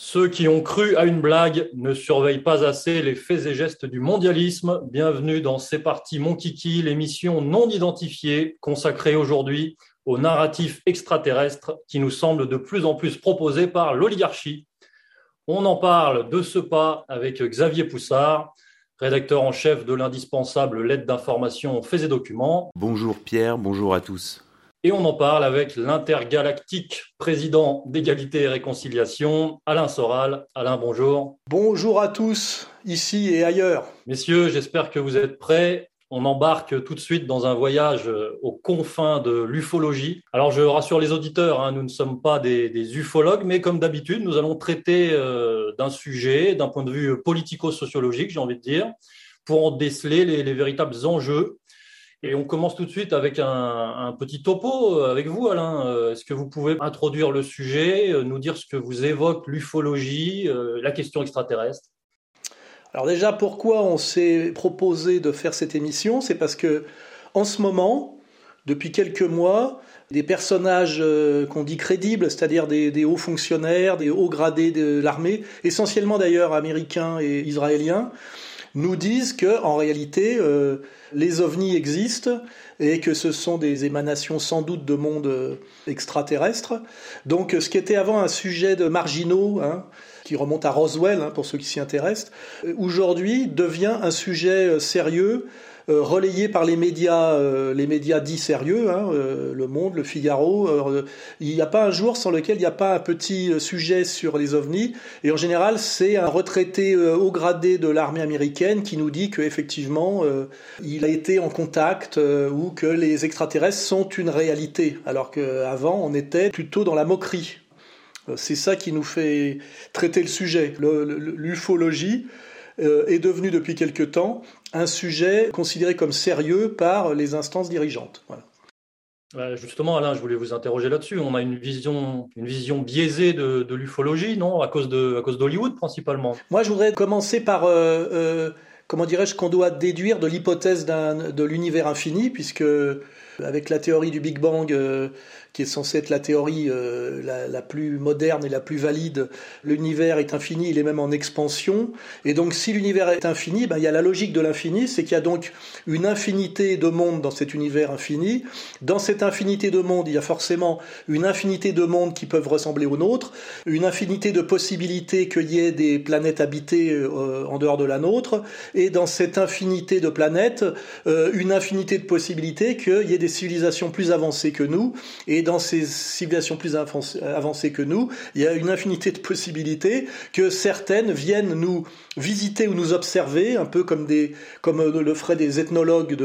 Ceux qui ont cru à une blague ne surveillent pas assez les faits et gestes du mondialisme. Bienvenue dans C'est parti mon kiki, l'émission non identifiée consacrée aujourd'hui au narratif extraterrestre qui nous semble de plus en plus proposé par l'oligarchie. On en parle de ce pas avec Xavier Poussard, rédacteur en chef de l'indispensable lettre d'information Faits et Documents. Bonjour Pierre, bonjour à tous. Et on en parle avec l'intergalactique président d'égalité et réconciliation, Alain Soral. Alain, bonjour. Bonjour à tous, ici et ailleurs. Messieurs, j'espère que vous êtes prêts. On embarque tout de suite dans un voyage euh, aux confins de l'ufologie. Alors je rassure les auditeurs, hein, nous ne sommes pas des, des ufologues, mais comme d'habitude, nous allons traiter euh, d'un sujet d'un point de vue politico-sociologique, j'ai envie de dire, pour en déceler les, les véritables enjeux. Et on commence tout de suite avec un, petit topo euh, avec vous, Alain. Euh, Est-ce que vous pouvez introduire le sujet, euh, nous dire ce que vous évoque l'ufologie, la question extraterrestre? Alors déjà, pourquoi on s'est proposé de faire cette émission? C'est parce que en ce moment, depuis quelques mois, des personnages qu'on dit crédibles, c'est-à-dire des hauts fonctionnaires, des hauts gradés de l'armée, essentiellement d'ailleurs américains et israéliens, nous disent que en réalité euh, les ovnis existent et que ce sont des émanations sans doute de mondes euh, extraterrestres. Donc ce qui était avant un sujet de marginaux, hein, qui remonte à Roswell hein, pour ceux qui s'y intéressent, euh, aujourd'hui devient un sujet sérieux relayé par les médias, euh, les médias dits sérieux, hein, euh, Le Monde, Le Figaro. euh, il n'y a pas un jour sans lequel il n'y a pas un petit euh, sujet sur les ovnis. Et en général, c'est un retraité euh, haut gradé de l'armée américaine qui nous dit qu'effectivement, euh, il a été en contact euh, ou que les extraterrestres sont une réalité, alors qu'avant, on était plutôt dans la moquerie. Euh, C'est ça qui nous fait traiter le sujet. L'ufologie euh, est devenue depuis quelque temps un sujet considéré comme sérieux par les instances dirigeantes. Voilà. Euh, Justement, Alain, je voulais vous interroger là-dessus. On a une vision, une vision biaisée de, de l'ufologie, non? À cause de, à cause d'Hollywood principalement. Moi, je voudrais commencer par, euh, euh, comment dirais-je, qu'on doit déduire de l'hypothèse de l'univers infini, puisque avec la théorie du Big Bang, euh, qui est censée être la théorie euh, la, la plus moderne et la plus valide, l'univers est infini, il est même en expansion. Et donc, si l'univers est infini, ben, il y a la logique de l'infini, c'est qu'il y a donc une infinité de mondes dans cet univers infini. Dans cette infinité de mondes, il y a forcément une infinité de mondes qui peuvent ressembler aux nôtres, une infinité de possibilités qu'il y ait des planètes habitées euh, en dehors de la nôtre, et dans cette infinité de planètes, euh, une infinité de possibilités qu'il y ait des civilisations plus avancées que nous, et dans ces civilisations plus avancées que nous, il y a une infinité de possibilités que certaines viennent nous visiter ou nous observer, un peu comme des, comme euh, le feraient des ethnologues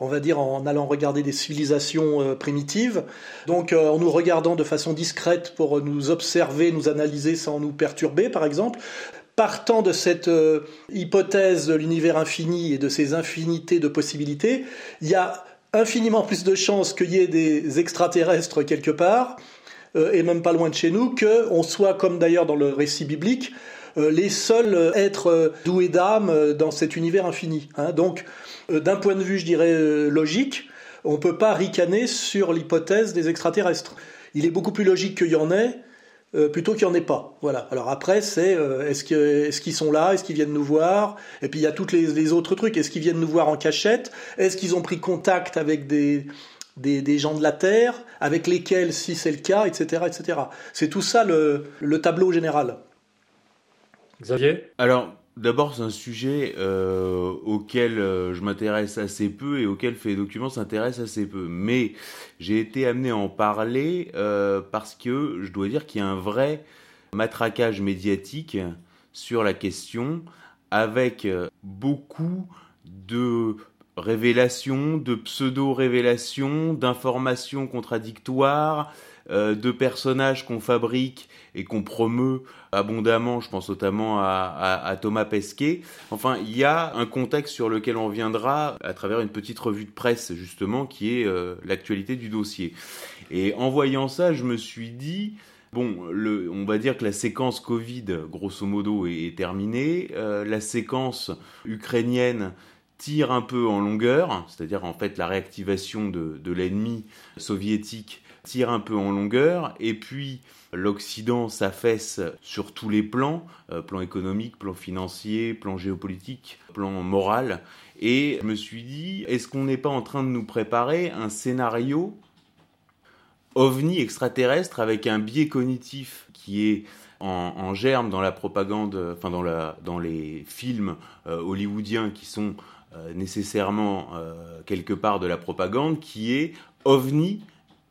on va dire, en allant regarder des civilisations euh, primitives. Donc, euh, en nous regardant de façon discrète pour nous observer, nous analyser sans nous perturber, par exemple. Partant de cette hypothèse de l'univers infini et de ces infinités de possibilités, il y a infiniment plus de chances qu'il y ait des extraterrestres quelque part, euh, et même pas loin de chez nous, qu'on soit, comme d'ailleurs dans le récit biblique, euh, les seuls êtres euh, doués d'âme dans cet univers infini. hein. Donc, d'un point de vue, je dirais, logique, on ne peut pas ricaner sur l'hypothèse des extraterrestres. Il est beaucoup plus logique qu'il y en ait euh, plutôt qu'il n'y en ait pas. Voilà. Alors après, c'est euh, est-ce que- est-ce qu'ils sont là, est-ce qu'ils viennent nous voir? Et puis il y a toutes les, les autres trucs. Est-ce qu'ils viennent nous voir en cachette? Est-ce qu'ils ont pris contact avec des, des, des gens de la Terre, avec lesquels, si c'est le cas, etc., etc. C'est tout ça le, le tableau général. Xavier? Alors, D'abord, c'est un sujet euh, auquel euh, je m'intéresse assez peu et auquel Fait Documents s'intéresse assez peu. Mais j'ai été amené à en parler euh, parce que je dois dire qu'il y a un vrai matraquage médiatique sur la question avec beaucoup de révélations, de pseudo-révélations, d'informations contradictoires, de personnages qu'on fabrique et qu'on promeut abondamment, je pense notamment à, Thomas Pesquet. Enfin, il y a un contexte sur lequel on reviendra à travers une petite revue de presse, justement, qui est euh, l'actualité du dossier. Et en voyant ça, je me suis dit, bon, on va dire que la séquence Covid, grosso modo, est, terminée. Euh, la séquence ukrainienne tire un peu en longueur, c'est-à-dire en fait la réactivation de l'ennemi soviétique tire un peu en longueur, et puis l'Occident s'affaisse sur tous les plans, euh, plan économique, plan financier, plan géopolitique, plan moral, et je me suis dit, est-ce qu'on n'est pas en train de nous préparer un scénario ovni extraterrestre avec un biais cognitif qui est en, germe dans la propagande, enfin dans, la, dans les films euh, hollywoodiens qui sont euh, nécessairement quelque part de la propagande, qui est ovni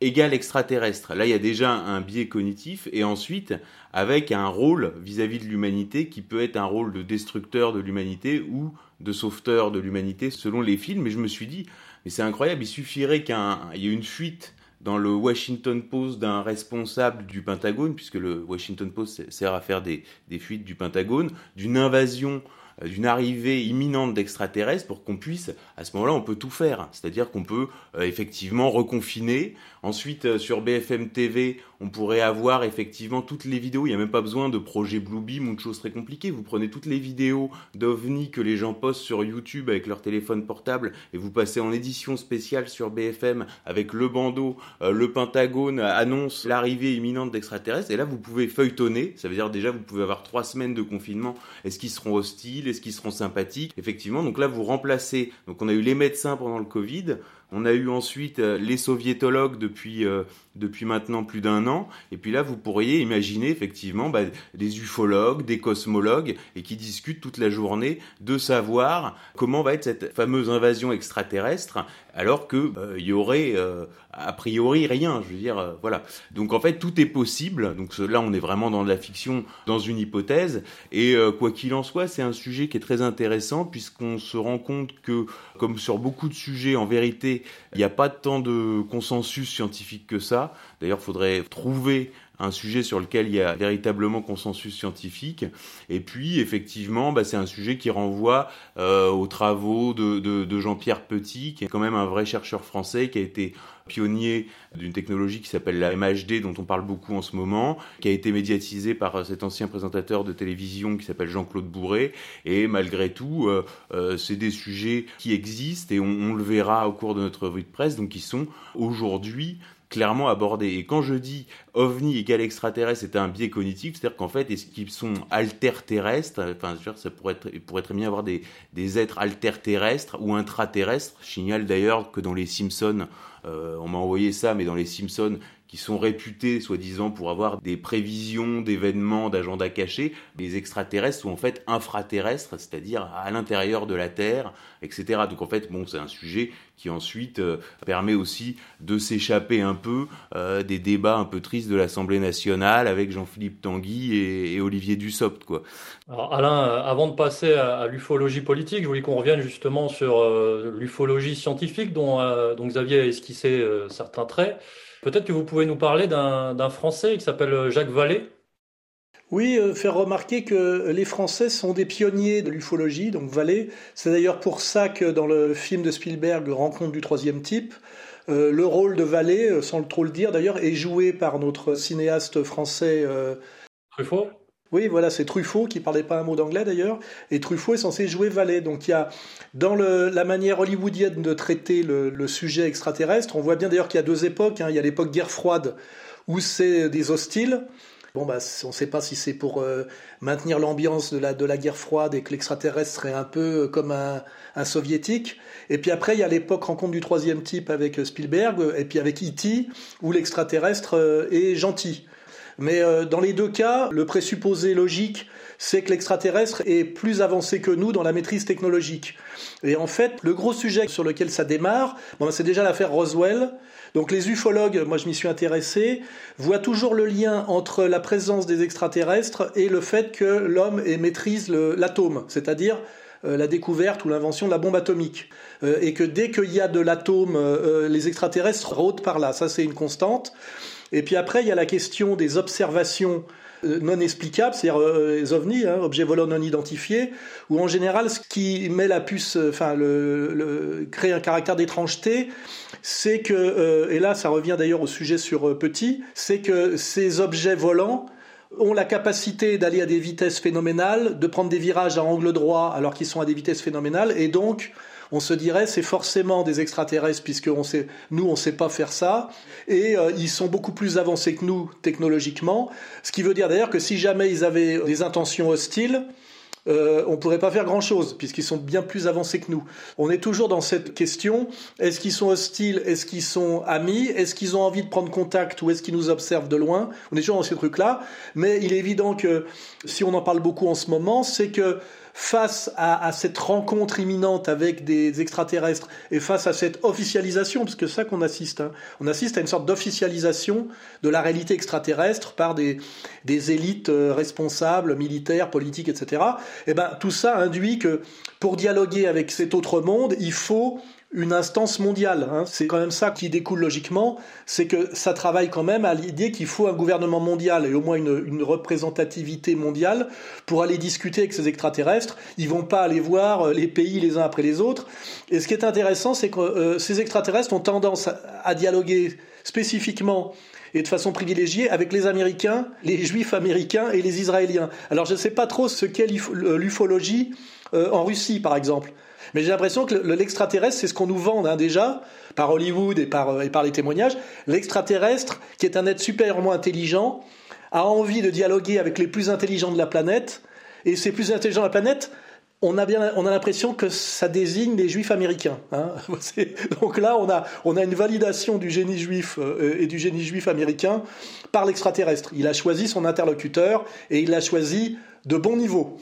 égal extraterrestre. Là, il y a déjà un biais cognitif et ensuite avec un rôle vis-à-vis de l'humanité qui peut être un rôle de destructeur de l'humanité ou de sauveteur de l'humanité selon les films. Et je me suis dit, mais c'est incroyable, il suffirait qu'il y ait une fuite dans le Washington Post d'un responsable du Pentagone, puisque le Washington Post sert à faire des, des fuites du Pentagone, d'une invasion d'une arrivée imminente d'extraterrestres pour qu'on puisse, à ce moment-là, on peut tout faire. C'est-à-dire qu'on peut euh, effectivement reconfiner. Ensuite, euh, sur BFM TV, on pourrait avoir effectivement toutes les vidéos. Il n'y a même pas besoin de projet Bluebeam ou de choses très compliquées. Vous prenez toutes les vidéos d'OVNI que les gens postent sur YouTube avec leur téléphone portable et vous passez en édition spéciale sur BFM avec le bandeau, le Pentagone annonce l'arrivée imminente d'extraterrestres. Et là, vous pouvez feuilletonner. Ça veut dire déjà, vous pouvez avoir trois semaines de confinement. Est-ce qu'ils seront hostiles? Est-ce qu'ils seront sympathiques? Effectivement, donc là, vous remplacez. Donc on a eu les médecins pendant le Covid, on a eu ensuite euh, les soviétologues depuis, euh, depuis maintenant plus d'un an. Et puis là, vous pourriez imaginer effectivement bah, des ufologues, des cosmologues, et qui discutent toute la journée de savoir comment va être cette fameuse invasion extraterrestre, alors qu'il euh, y aurait a priori rien. Je veux dire, voilà. Donc en fait, tout est possible. Donc là, on est vraiment dans de la fiction, dans une hypothèse. Et quoi qu'il en soit, c'est un sujet qui est très intéressant puisqu'on se rend compte que, comme sur beaucoup de sujets, en vérité, il n'y a pas tant de consensus scientifique que ça. D'ailleurs, il faudrait trouver un sujet sur lequel il y a véritablement consensus scientifique. Et puis, effectivement, bah, c'est un sujet qui renvoie euh, aux travaux de, Jean-Pierre Petit, qui est quand même un vrai chercheur français, qui a été pionnier d'une technologie qui s'appelle la MHD, dont on parle beaucoup en ce moment, qui a été médiatisé par cet ancien présentateur de télévision qui s'appelle Jean-Claude Bourré. Et malgré tout, euh, euh, c'est des sujets qui existent et on, on, le verra au cours de notre revue de presse, donc qui sont aujourd'hui clairement abordé. Et quand je dis ovni égale extraterrestre, c'est un biais cognitif, c'est-à-dire qu'en fait, est-ce qu'ils sont alter-terrestres Enfin, ça pourrait, être, il pourrait très bien avoir des, des êtres alter-terrestres ou intraterrestres. Je signale d'ailleurs que dans les Simpsons, euh, on m'a envoyé ça, mais dans les Simpsons, qui sont réputés, soi-disant, pour avoir des prévisions d'événements, d'agendas cachés, les extraterrestres sont en fait infraterrestres, c'est-à-dire à, l'intérieur de la Terre, etc. Donc en fait, bon, c'est un sujet qui ensuite euh, permet aussi de s'échapper un peu euh, des débats un peu tristes de l'Assemblée nationale avec Jean-Philippe Tanguy et, Olivier Dussopt. Quoi. Alors Alain, euh, avant de passer à, l'ufologie politique, je voulais qu'on revienne justement sur l'ufologie scientifique dont, dont, Xavier a esquissé certains traits. Peut-être que vous pouvez nous parler d'un Français qui s'appelle Jacques Vallée. Oui, faire remarquer que les Français sont des pionniers de l'ufologie, donc Vallée. C'est d'ailleurs pour ça que dans le film de Spielberg, Rencontre du troisième type, euh, le rôle de Vallée, euh, sans trop le dire d'ailleurs, est joué par notre cinéaste français. Euh, Truffaut oui, voilà, c'est Truffaut qui parlait pas un mot d'anglais d'ailleurs, et Truffaut est censé jouer Vallée. Donc il y a dans la manière hollywoodienne de traiter le, sujet extraterrestre, on voit bien d'ailleurs qu'il y a deux époques. Hein. Il y a l'époque guerre froide où c'est des hostiles, Bon, bah, on ne sait pas si c'est pour euh, maintenir l'ambiance de la, de la guerre froide et que l'extraterrestre serait un peu euh, comme un, soviétique. Et puis après, il y a l'époque rencontre du troisième type avec Spielberg, et puis avec E.T., où l'extraterrestre euh, est gentil. Mais euh, dans les deux cas, le présupposé logique, c'est que l'extraterrestre est plus avancé que nous dans la maîtrise technologique. Et en fait, le gros sujet sur lequel ça démarre, bon, c'est déjà l'affaire Roswell. Donc les ufologues, moi je m'y suis intéressé, voient toujours le lien entre la présence des extraterrestres et le fait que l'homme maîtrise l'atome, c'est-à-dire euh, la découverte ou l'invention de la bombe atomique. Euh, et que dès qu'il y a de l'atome, les extraterrestres rôdent par là. Ça, c'est une constante. Et puis après, il y a la question des observations non explicables, c'est-à-dire les ovnis, hein, objets volants non identifiés, où en général, ce qui met la puce, enfin, le, crée un caractère d'étrangeté, c'est que, et là, ça revient d'ailleurs au sujet sur Petit, c'est que ces objets volants ont la capacité d'aller à des vitesses phénoménales, de prendre des virages à angle droit alors qu'ils sont à des vitesses phénoménales, et donc on se dirait c'est forcément des extraterrestres puisque nous on sait pas faire ça, et euh, ils sont beaucoup plus avancés que nous technologiquement, ce qui veut dire d'ailleurs que si jamais ils avaient des intentions hostiles, euh, on ne pourrait pas faire grand-chose, puisqu'ils sont bien plus avancés que nous. On est toujours dans cette question, est-ce qu'ils sont hostiles, est-ce qu'ils sont amis, est-ce qu'ils ont envie de prendre contact ou est-ce qu'ils nous observent de loin? On est toujours dans ces trucs-là, mais il est évident que si on en parle beaucoup en ce moment, c'est que face à, cette rencontre imminente avec des extraterrestres et face à cette officialisation, parce que c'est ça qu'on assiste, hein. on assiste à une sorte d'officialisation de la réalité extraterrestre par des, des élites euh, responsables, militaires, politiques, etc. Et eh ben tout ça induit que pour dialoguer avec cet autre monde, il faut une instance mondiale. Hein. C'est quand même ça qui découle logiquement, c'est que ça travaille quand même à l'idée qu'il faut un gouvernement mondial et au moins une, représentativité mondiale pour aller discuter avec ces extraterrestres. Ils vont pas aller voir euh, les pays les uns après les autres. Et ce qui est intéressant, c'est que euh, ces extraterrestres ont tendance à, dialoguer spécifiquement et de façon privilégiée avec les Américains, les Juifs américains et les Israéliens. Alors je ne sais pas trop ce qu'est l'ufologie euh, en Russie, par exemple. Mais j'ai l'impression que l'extraterrestre, c'est ce qu'on nous vend hein, déjà, par Hollywood et par, et par les témoignages. L'extraterrestre, qui est un être supérieurement intelligent, a envie de dialoguer avec les plus intelligents de la planète. Et ces plus intelligents de la planète, on a bien, on a l'impression que ça désigne les juifs américains. Hein. Donc là, on a, on a une validation du génie juif euh, et du génie juif américain par l'extraterrestre. Il a choisi son interlocuteur et il l'a choisi de bon niveau.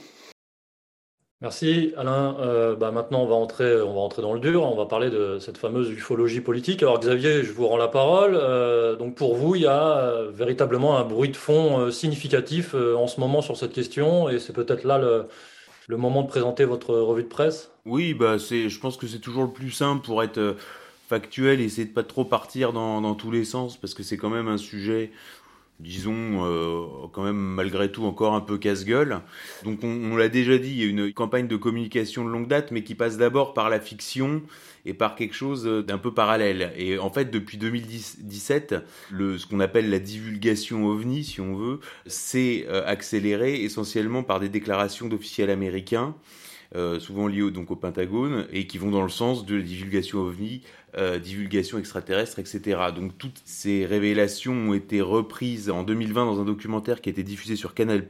Merci Alain. Euh, bah, maintenant, on va, entrer, on va entrer dans le dur. On va parler de cette fameuse ufologie politique. Alors Xavier, je vous rends la parole. Euh, donc pour vous, il y a euh, véritablement un bruit de fond significatif en ce moment sur cette question, et c'est peut-être là le, moment de présenter votre revue de presse. Oui, bah c'est. Je pense que c'est toujours le plus simple pour être factuel et essayer de pas trop partir dans tous les sens, parce que c'est quand même un sujet disons, euh, quand même malgré tout encore un peu casse-gueule. Donc on, l'a déjà dit, il y a une campagne de communication de longue date, mais qui passe d'abord par la fiction et par quelque chose d'un peu parallèle. Et en fait, depuis 2017, le, ce qu'on appelle la divulgation ovni, si on veut, s'est euh, accéléré essentiellement par des déclarations d'officiels américains euh, souvent liés au, Pentagone, et qui vont dans le sens de la divulgation ovni, euh, divulgation extraterrestre, etc. Donc toutes ces révélations ont été reprises en 2020 dans un documentaire qui a été diffusé sur Canal+,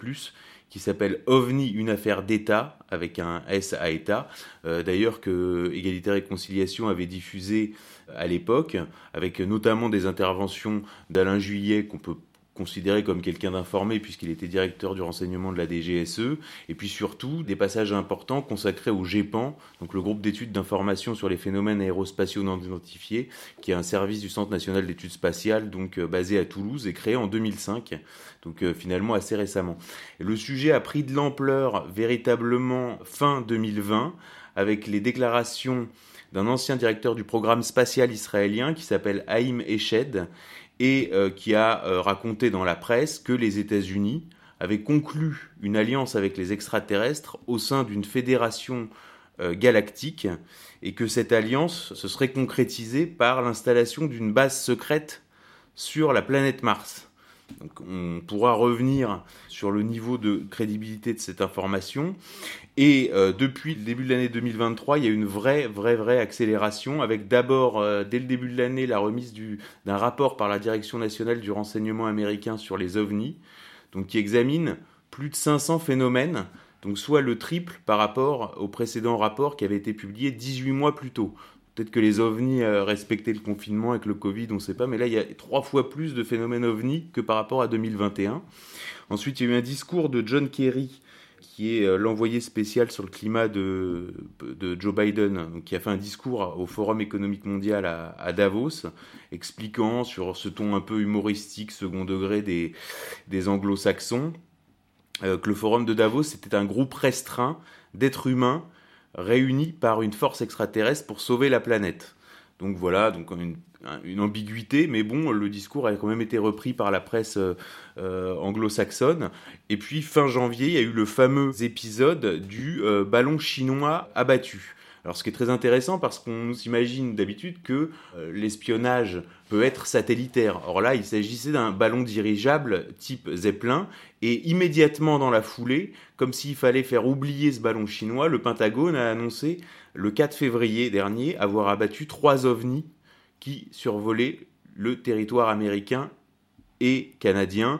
qui s'appelle OVNI, une affaire d'État, avec un S à État. Euh, d'ailleurs que Égalité et Réconciliation avait diffusé à l'époque, avec notamment des interventions d'Alain Juillet qu'on peut considéré comme quelqu'un d'informé puisqu'il était directeur du renseignement de la DGSE, et puis surtout des passages importants consacrés au GEPAN, donc le groupe d'études d'information sur les phénomènes aérospatiaux non identifiés, qui est un service du Centre national d'études spatiales, donc euh, basé à Toulouse et créé en 2005, donc euh, finalement assez récemment. le sujet a pris de l'ampleur véritablement fin 2020, avec les déclarations d'un ancien directeur du programme spatial israélien qui s'appelle Haïm Eshed et euh, qui a euh, raconté dans la presse que les États-Unis avaient conclu une alliance avec les extraterrestres au sein d'une fédération euh, galactique et que cette alliance se serait concrétisée par l'installation d'une base secrète sur la planète Mars. On pourra revenir sur le niveau de crédibilité de cette information. Et euh, depuis le début de l'année 2023, il y a une vraie, vraie, vraie accélération, avec d'abord, euh, dès le début de l'année, la remise d'un rapport par la Direction nationale du renseignement américain sur les ovnis, donc qui examine plus de 500 phénomènes, donc soit le triple par rapport au précédent rapport qui avait été publié 18 mois plus tôt. Peut-être que les ovnis euh, respectaient le confinement avec le Covid, on ne sait pas, mais là, il y a trois fois plus de phénomènes ovnis que par rapport à 2021. Ensuite, il y a eu un discours de John Kerry, qui est euh, l'envoyé spécial sur le climat de, Joe Biden, qui a fait un discours au Forum économique mondial à, Davos, expliquant sur ce ton un peu humoristique, second degré des, anglo-saxons, euh, que le Forum de Davos était un groupe restreint d'êtres humains réunis par une force extraterrestre pour sauver la planète. Donc voilà, donc une, ambiguïté, mais bon, le discours a quand même été repris par la presse euh, anglo-saxonne. Et puis fin janvier, il y a eu le fameux épisode du euh, ballon chinois abattu. Alors ce qui est très intéressant parce qu'on s'imagine d'habitude que euh, l'espionnage peut être satellitaire. Or là, il s'agissait d'un ballon dirigeable type Zeppelin et immédiatement dans la foulée, comme s'il fallait faire oublier ce ballon chinois, le Pentagone a annoncé le 4 février dernier avoir abattu trois ovnis qui survolaient le territoire américain et canadien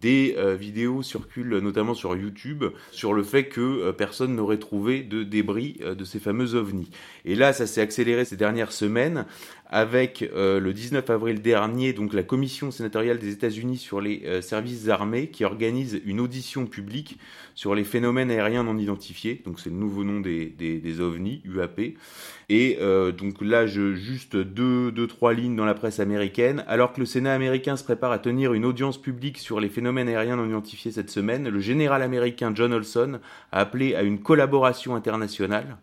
des euh, vidéos circulent notamment sur YouTube sur le fait que euh, personne n'aurait trouvé de débris euh, de ces fameux ovnis. Et là, ça s'est accéléré ces dernières semaines avec euh, le 19 avril dernier, donc la commission sénatoriale des États-Unis sur les euh, services armés qui organise une audition publique sur les phénomènes aériens non identifiés. Donc c'est le nouveau nom des, des, des OVNI, UAP. Et euh, donc là, juste deux, deux, trois lignes dans la presse américaine. Alors que le Sénat américain se prépare à tenir une audience publique sur les phénomènes aériens non identifiés cette semaine, le général américain John Olson a appelé à une collaboration internationale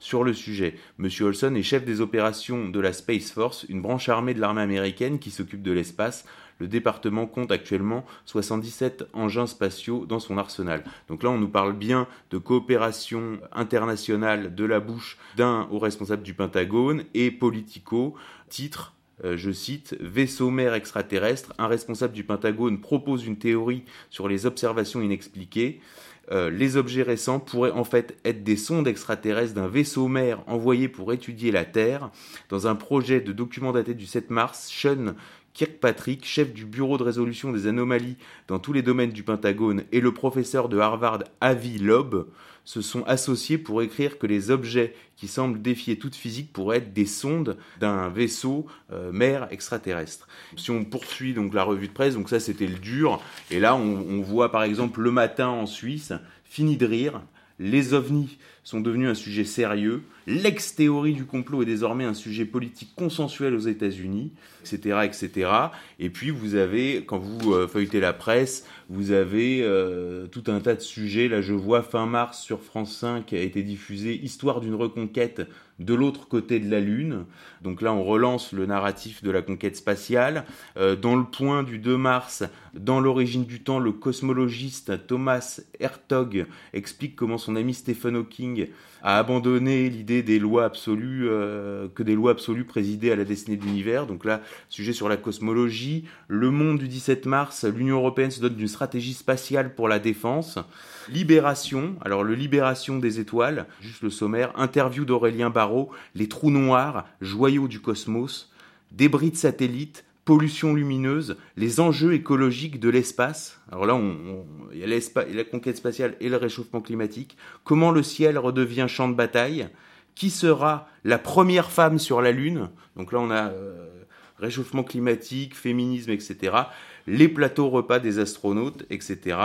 sur le sujet. Monsieur Olson est chef des opérations de la Space Force, une branche armée de l'armée américaine qui s'occupe de l'espace. Le département compte actuellement 77 engins spatiaux dans son arsenal. Donc là, on nous parle bien de coopération internationale de la bouche d'un haut responsable du Pentagone et politico. Titre euh, je cite, Vaisseau mère extraterrestre, un responsable du Pentagone propose une théorie sur les observations inexpliquées. Euh, les objets récents pourraient en fait être des sondes extraterrestres d'un vaisseau mère envoyé pour étudier la Terre. Dans un projet de document daté du 7 mars, Sean Kirkpatrick, chef du bureau de résolution des anomalies dans tous les domaines du Pentagone, et le professeur de Harvard Avi Loeb se sont associés pour écrire que les objets qui semblent défier toute physique pourraient être des sondes d'un vaisseau euh, mer extraterrestre. Si on poursuit donc la revue de presse, donc ça c'était le dur, et là on, on voit par exemple le matin en Suisse, fini de rire, les ovnis sont devenus un sujet sérieux, l'ex-théorie du complot est désormais un sujet politique consensuel aux États-Unis, etc., etc. Et puis vous avez, quand vous euh, feuilletez la presse, vous avez euh, tout un tas de sujets. Là, je vois fin mars sur France 5 a été diffusé Histoire d'une reconquête de l'autre côté de la Lune. Donc là, on relance le narratif de la conquête spatiale. Euh, dans le point du 2 mars, dans l'origine du temps, le cosmologiste Thomas Hertog explique comment son ami Stephen Hawking a abandonné l'idée des lois absolues, euh, que des lois absolues présidaient à la destinée de l'univers. Donc là, sujet sur la cosmologie. Le Monde du 17 mars, l'Union européenne se dote d'une stratégie spatiale pour la défense. Libération, alors le Libération des étoiles, juste le sommaire. Interview d'Aurélien Barraud, les trous noirs, joyaux du cosmos. Débris de satellites, pollution lumineuse, les enjeux écologiques de l'espace. Alors là, il y a la conquête spatiale et le réchauffement climatique. Comment le ciel redevient champ de bataille? Qui sera la première femme sur la Lune? Donc là, on a euh, réchauffement climatique, féminisme, etc. Les plateaux repas des astronautes, etc.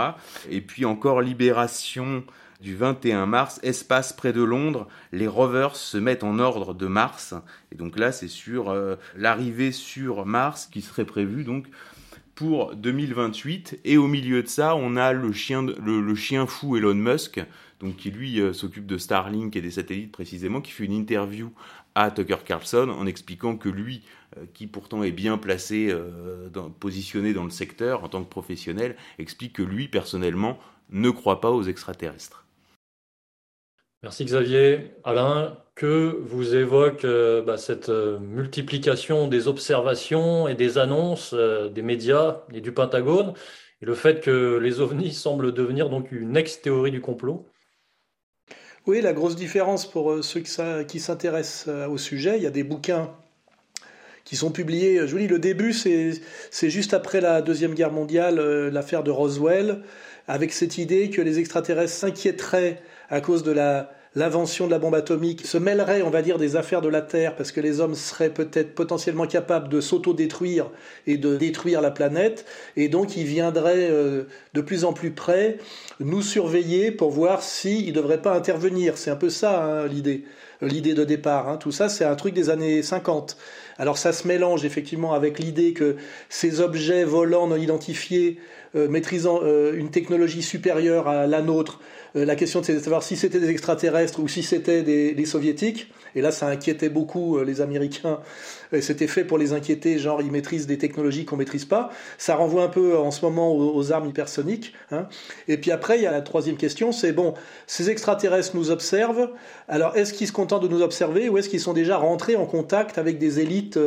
Et puis encore libération du 21 mars, espace près de Londres, les rovers se mettent en ordre de Mars. Et donc là, c'est sur euh, l'arrivée sur Mars qui serait prévue donc pour 2028. Et au milieu de ça, on a le chien, le, chien fou Elon Musk, donc qui lui euh, s'occupe de Starlink et des satellites précisément, qui fait une interview à Tucker Carlson en expliquant que lui, euh, qui pourtant est bien placé, positionné dans le secteur en tant que professionnel, explique que lui, personnellement, ne croit pas aux extraterrestres. Merci Xavier. Alain, que vous évoque euh, bah, cette euh, multiplication des observations et des annonces euh, des médias et du Pentagone et le fait que les ovnis semblent devenir donc une ex-théorie du complot Oui, la grosse différence pour ceux qui s'intéressent au sujet, il y a des bouquins qui sont publiés. Je vous dis, le début, c'est juste après la Deuxième Guerre mondiale, l'affaire de Roswell, avec cette idée que les extraterrestres s'inquiéteraient à cause de la l'invention de la bombe atomique se mêlerait, on va dire, des affaires de la Terre, parce que les hommes seraient peut-être potentiellement capables de s'auto-détruire et de détruire la planète, et donc ils viendraient euh, de plus en plus près nous surveiller pour voir s'ils ne devraient pas intervenir. C'est un peu ça hein, l'idée, l'idée de départ. Hein. Tout ça, c'est un truc des années 50. Alors ça se mélange effectivement avec l'idée que ces objets volants non identifiés, euh, maîtrisant euh, une technologie supérieure à la nôtre, euh, la question c'est de savoir si c'était des extraterrestres ou si c'était des, soviétiques. Et là, ça inquiétait beaucoup les Américains. C'était fait pour les inquiéter, genre ils maîtrisent des technologies qu'on maîtrise pas. Ça renvoie un peu en ce moment aux, armes hypersoniques. Hein. Et puis après, il y a la troisième question, c'est bon, ces extraterrestres nous observent. Alors, est-ce qu'ils se contentent de nous observer ou est-ce qu'ils sont déjà rentrés en contact avec des élites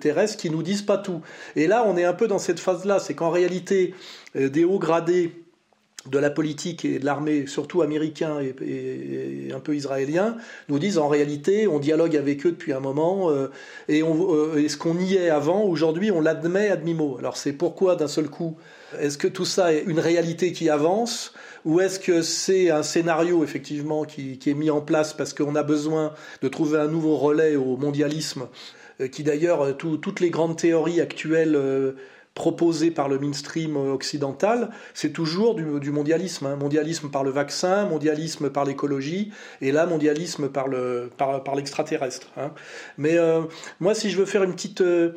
terrestres qui nous disent pas tout? Et là, on est un peu dans cette phase-là, c'est qu'en réalité, des hauts gradés de la politique et de l'armée, surtout américain et, un peu israélien, nous disent en réalité, on dialogue avec eux depuis un moment, euh, et, euh, ce qu'on y est avant, aujourd'hui, on l'admet à demi-mot. Alors c'est pourquoi d'un seul coup, est-ce que tout ça est une réalité qui avance, ou est-ce que c'est un scénario effectivement qui, est mis en place parce qu'on a besoin de trouver un nouveau relais au mondialisme, euh, qui d'ailleurs, toutes les grandes théories actuelles proposé par le mainstream occidental, c'est toujours du, mondialisme. Hein. Mondialisme par le vaccin, mondialisme par l'écologie, et là, mondialisme par, le, par, l'extraterrestre. Hein. Mais euh, moi, si je veux faire une petite, euh,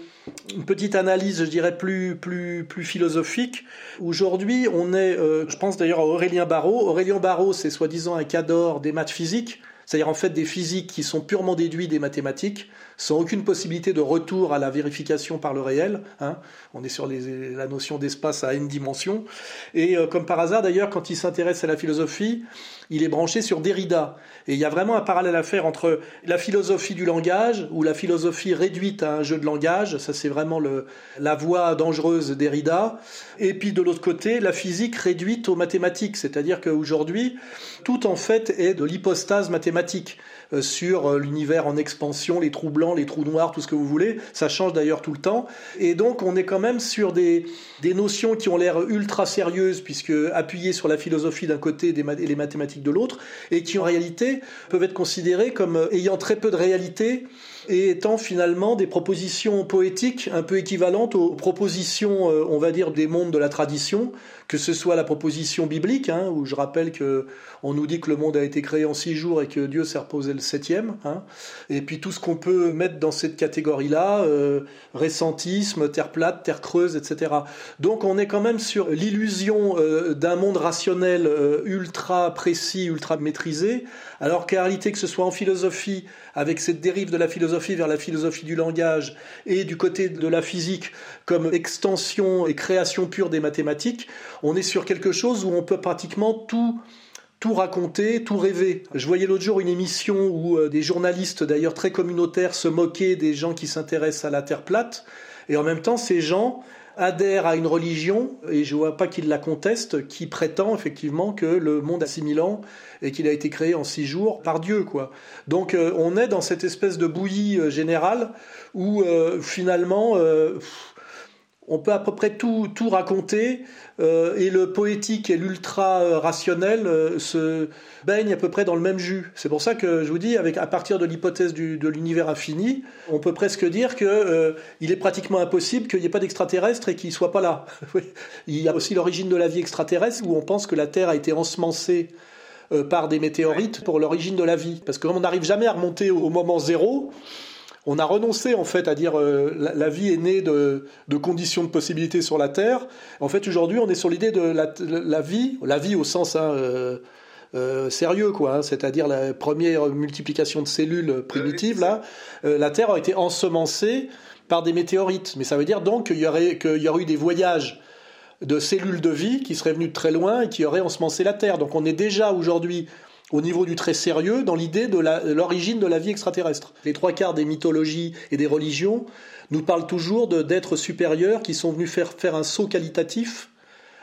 une petite analyse, je dirais, plus, plus, plus philosophique, aujourd'hui, on est, euh, je pense d'ailleurs à Aurélien Barraud. Aurélien Barraud, c'est soi-disant un cador des maths physiques, c'est-à-dire en fait des physiques qui sont purement déduits des mathématiques sans aucune possibilité de retour à la vérification par le réel. Hein. On est sur la notion d'espace à n dimensions. Et euh, comme par hasard, d'ailleurs, quand il s'intéresse à la philosophie, il est branché sur Derrida. Et il y a vraiment un parallèle à faire entre la philosophie du langage, ou la philosophie réduite à un jeu de langage, ça c'est vraiment la voie dangereuse Derrida, et puis de l'autre côté, la physique réduite aux mathématiques, c'est-à-dire qu'aujourd'hui, tout en fait est de l'hypostase mathématique. Euh, sur euh, l'univers en expansion, les trous blancs, les trous noirs, tout ce que vous voulez. Ça change d'ailleurs tout le temps. Et donc on est quand même sur des, des notions qui ont l'air ultra sérieuses, puisque appuyées sur la philosophie d'un côté et les mathématiques de l'autre, et qui en réalité peuvent être considérées comme euh, ayant très peu de réalité et étant finalement des propositions poétiques un peu équivalentes aux propositions, on va dire, des mondes de la tradition, que ce soit la proposition biblique, hein, où je rappelle que on nous dit que le monde a été créé en six jours et que Dieu s'est reposé le septième, hein, et puis tout ce qu'on peut mettre dans cette catégorie-là, euh, récentisme, terre plate, terre creuse, etc. Donc on est quand même sur l'illusion euh, d'un monde rationnel euh, ultra précis, ultra maîtrisé, alors qu'en réalité que ce soit en philosophie, avec cette dérive de la philosophie vers la philosophie du langage, et du côté de la physique comme extension et création pure des mathématiques, on est sur quelque chose où on peut pratiquement tout tout raconter, tout rêver. Je voyais l'autre jour une émission où euh, des journalistes, d'ailleurs très communautaires, se moquaient des gens qui s'intéressent à la Terre plate, et en même temps, ces gens adhèrent à une religion, et je vois pas qu'ils la contestent, qui prétend effectivement que le monde a 6000 ans et qu'il a été créé en 6 jours par Dieu. quoi. Donc euh, on est dans cette espèce de bouillie euh, générale où finalement on peut à peu près tout, tout raconter, euh, et le poétique et l'ultra rationnel euh, se baignent à peu près dans le même jus. C'est pour ça que je vous dis, avec, à partir de l'hypothèse de l'univers infini, on peut presque dire qu'il euh, est pratiquement impossible qu'il n'y ait pas d'extraterrestres et qu'ils ne soient pas là. Il y a aussi l'origine de la vie extraterrestre, où on pense que la Terre a été ensemencée par des météorites pour l'origine de la vie. Parce que on n'arrive jamais à remonter au moment zéro, on a renoncé en fait à dire euh, la, vie est née de, conditions de possibilités sur la Terre. En fait, aujourd'hui, on est sur l'idée de la, vie, la vie au sens hein, euh, euh, sérieux, quoi. Hein, c'est-à-dire la première multiplication de cellules primitives. Là, la Terre a été ensemencée par des météorites. Mais ça veut dire donc qu'il y aurait, qu'il y aurait eu des voyages de cellules de vie qui seraient venues de très loin et qui auraient ensemencé la Terre. Donc on est déjà aujourd'hui au niveau du très sérieux dans l'idée de l'origine de, la vie extraterrestre. Les trois quarts des mythologies et des religions nous parlent toujours d'êtres supérieurs qui sont venus faire, faire un saut qualitatif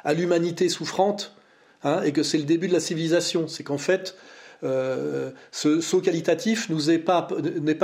à l'humanité souffrante, hein, et que c'est le début de la civilisation. C'est qu'en fait, euh, ce saut qualitatif n'est pas,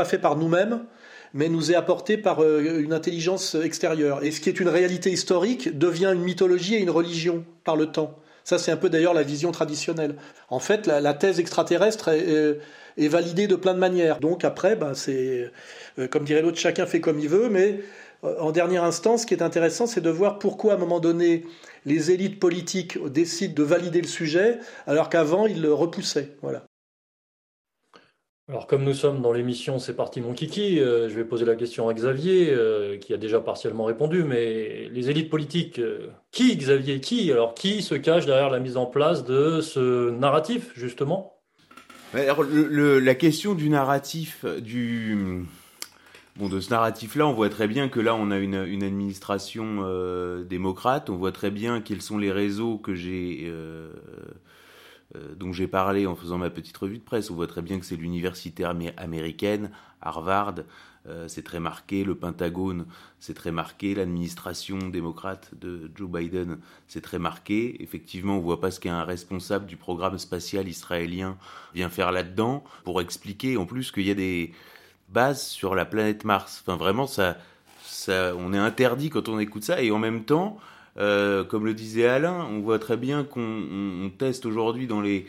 fait par nous-mêmes, mais nous est apporté par euh, une intelligence extérieure. Et ce qui est une réalité historique devient une mythologie et une religion par le temps. Ça, c'est un peu d'ailleurs la vision traditionnelle. En fait, la, thèse extraterrestre est, validée de plein de manières. Donc après, ben, c'est, euh, comme dirait l'autre, chacun fait comme il veut, mais euh, en dernière instance, ce qui est intéressant, c'est de voir pourquoi, à un moment donné, les élites politiques décident de valider le sujet, alors qu'avant, ils le repoussaient. Voilà. Alors, comme nous sommes dans l'émission C'est parti mon kiki, euh, je vais poser la question à Xavier, euh, qui a déjà partiellement répondu, mais les élites politiques, euh, qui, Xavier, qui Alors, qui se cache derrière la mise en place de ce narratif, justement? Alors, la question du narratif, du. Bon, de ce narratif-là, on voit très bien que là, on a une, administration démocrate, on voit très bien quels sont les réseaux que j'ai dont j'ai parlé en faisant ma petite revue de presse. On voit très bien que c'est l'université américaine, Harvard, euh, c'est très marqué, le Pentagone, c'est très marqué, l'administration démocrate de Joe Biden, c'est très marqué. Effectivement, on voit pas ce qu'un responsable du programme spatial israélien vient faire là-dedans pour expliquer en plus qu'il y a des bases sur la planète Mars. Enfin, vraiment, ça, ça, on est interdit quand on écoute ça et en même temps, euh, comme le disait Alain, on voit très bien qu'on teste aujourd'hui dans les,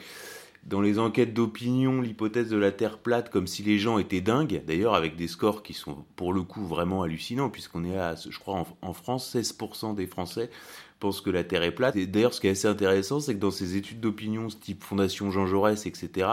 dans les enquêtes d'opinion l'hypothèse de la Terre plate comme si les gens étaient dingues, d'ailleurs avec des scores qui sont pour le coup vraiment hallucinants, puisqu'on est à, je crois, en, en France, 16% des Français pense que la Terre est plate. Et d'ailleurs, ce qui est assez intéressant, c'est que dans ces études d'opinion, type Fondation Jean Jaurès, etc.,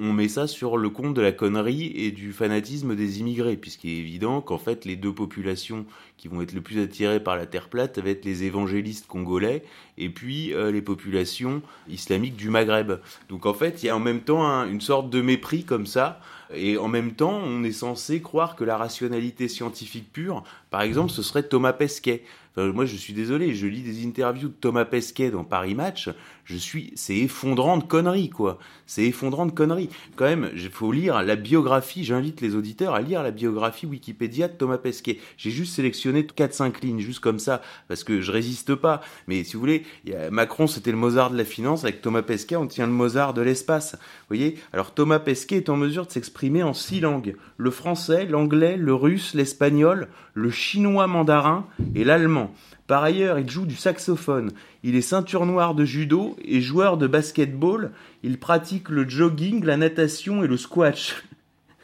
on met ça sur le compte de la connerie et du fanatisme des immigrés, puisqu'il est évident qu'en fait, les deux populations qui vont être le plus attirées par la Terre plate, ça va être les évangélistes congolais et puis euh, les populations islamiques du Maghreb. Donc en fait, il y a en même temps une sorte de mépris comme ça et en même temps, on est censé croire que la rationalité scientifique pure, par exemple, ce serait Thomas Pesquet. Moi, je suis désolé, je lis des interviews de Thomas Pesquet dans Paris Match. Je suis, c'est effondrant de conneries, quoi. C'est effondrant de conneries. Quand même, il faut lire la biographie. J'invite les auditeurs à lire la biographie Wikipédia de Thomas Pesquet. J'ai juste sélectionné 4-5 lignes, juste comme ça, parce que je résiste pas. Mais si vous voulez, Macron, c'était le Mozart de la finance. Avec Thomas Pesquet, on tient le Mozart de l'espace. Vous voyez? Alors Thomas Pesquet est en mesure de s'exprimer en six langues le français, l'anglais, le russe, l'espagnol, le chinois mandarin et l'allemand. Par ailleurs, il joue du saxophone. Il est ceinture noire de judo et joueur de basketball. Il pratique le jogging, la natation et le squash.